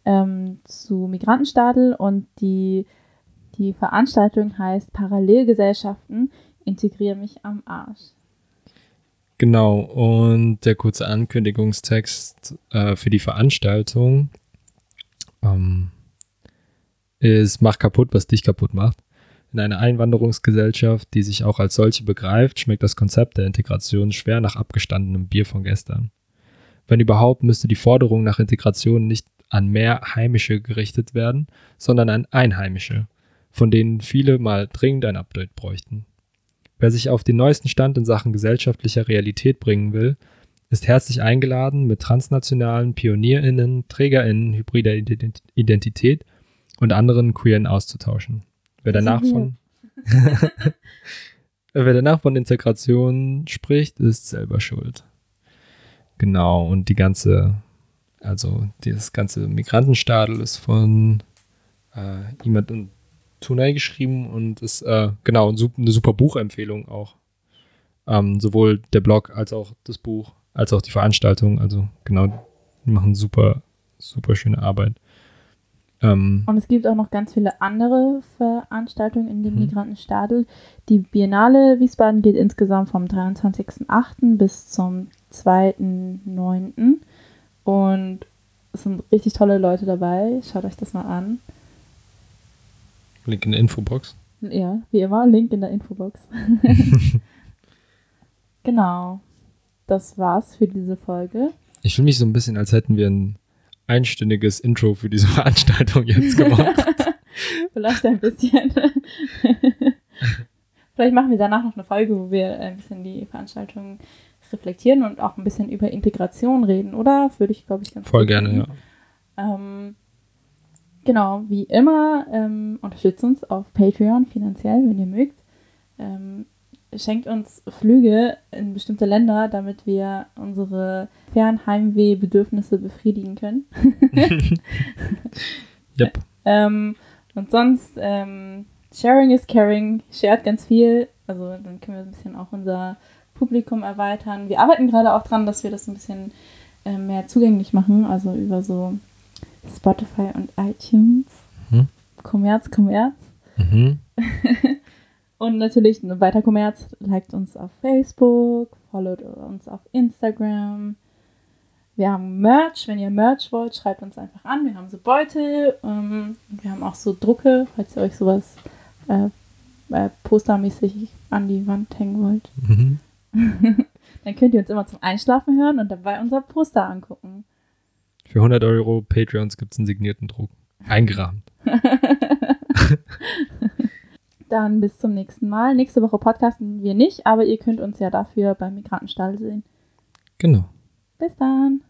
ähm, zu Migrantenstadel und die, die Veranstaltung heißt Parallelgesellschaften integriere mich am Arsch. Genau, und der kurze Ankündigungstext äh, für die Veranstaltung ähm, ist Mach kaputt, was dich kaputt macht. In einer Einwanderungsgesellschaft, die sich auch als solche begreift, schmeckt das Konzept der Integration schwer nach abgestandenem Bier von gestern. Wenn überhaupt, müsste die Forderung nach Integration nicht an mehr Heimische gerichtet werden, sondern an Einheimische, von denen viele mal dringend ein Update bräuchten. Wer sich auf den neuesten Stand in Sachen gesellschaftlicher Realität bringen will, ist herzlich eingeladen, mit transnationalen PionierInnen, TrägerInnen hybrider Ident- Identität und anderen Queeren auszutauschen. Wer danach von (laughs) Wer danach von Integration spricht, ist selber schuld. Genau, und die ganze, also dieses ganze Migrantenstadel ist von äh, Imad und Tunay geschrieben und ist, äh, genau, eine super Buchempfehlung auch. Ähm, sowohl der Blog als auch das Buch, als auch die Veranstaltung. Also genau, die machen super, super schöne Arbeit. Ähm, Und es gibt auch noch ganz viele andere Veranstaltungen in dem Mhm. Migrantenstadel. Die Biennale Wiesbaden geht insgesamt vom 23.08. bis zum 2.9. Und es sind richtig tolle Leute dabei. Schaut euch das mal an. Link in der Infobox. Ja, wie immer, Link in der Infobox. (laughs) genau. Das war's für diese Folge. Ich fühle mich so ein bisschen, als hätten wir ein einstündiges Intro für diese (laughs) Veranstaltung jetzt gemacht. (laughs) Vielleicht ein bisschen. (laughs) Vielleicht machen wir danach noch eine Folge, wo wir ein bisschen die Veranstaltung reflektieren und auch ein bisschen über Integration reden, oder? Würde ich, glaube ich, ganz Voll gerne, ja. Ähm, genau, wie immer, ähm, unterstützt uns auf Patreon finanziell, wenn ihr mögt. Ähm, schenkt uns Flüge in bestimmte Länder, damit wir unsere Fernheimweh-Bedürfnisse befriedigen können. (laughs) Yep. Ähm, und sonst, ähm, Sharing is Caring, shared ganz viel. Also dann können wir ein bisschen auch unser Publikum erweitern. Wir arbeiten gerade auch dran, dass wir das ein bisschen äh, mehr zugänglich machen, also über so Spotify und iTunes. Mhm. Kommerz, Kommerz. Mhm. (laughs) Und natürlich ein weiter Kommerz. Liked uns auf Facebook, followt uns auf Instagram. Wir haben Merch. Wenn ihr Merch wollt, schreibt uns einfach an. Wir haben so Beutel. Ähm, wir haben auch so Drucke, falls ihr euch sowas äh, äh, postermäßig an die Wand hängen wollt. Mhm. (laughs) Dann könnt ihr uns immer zum Einschlafen hören und dabei unser Poster angucken. Für 100 Euro Patreons gibt es einen signierten Druck. Eingerahmt. (laughs) Dann bis zum nächsten Mal. Nächste Woche podcasten wir nicht, aber ihr könnt uns ja dafür beim Migrantenstall sehen. Genau. Bis dann.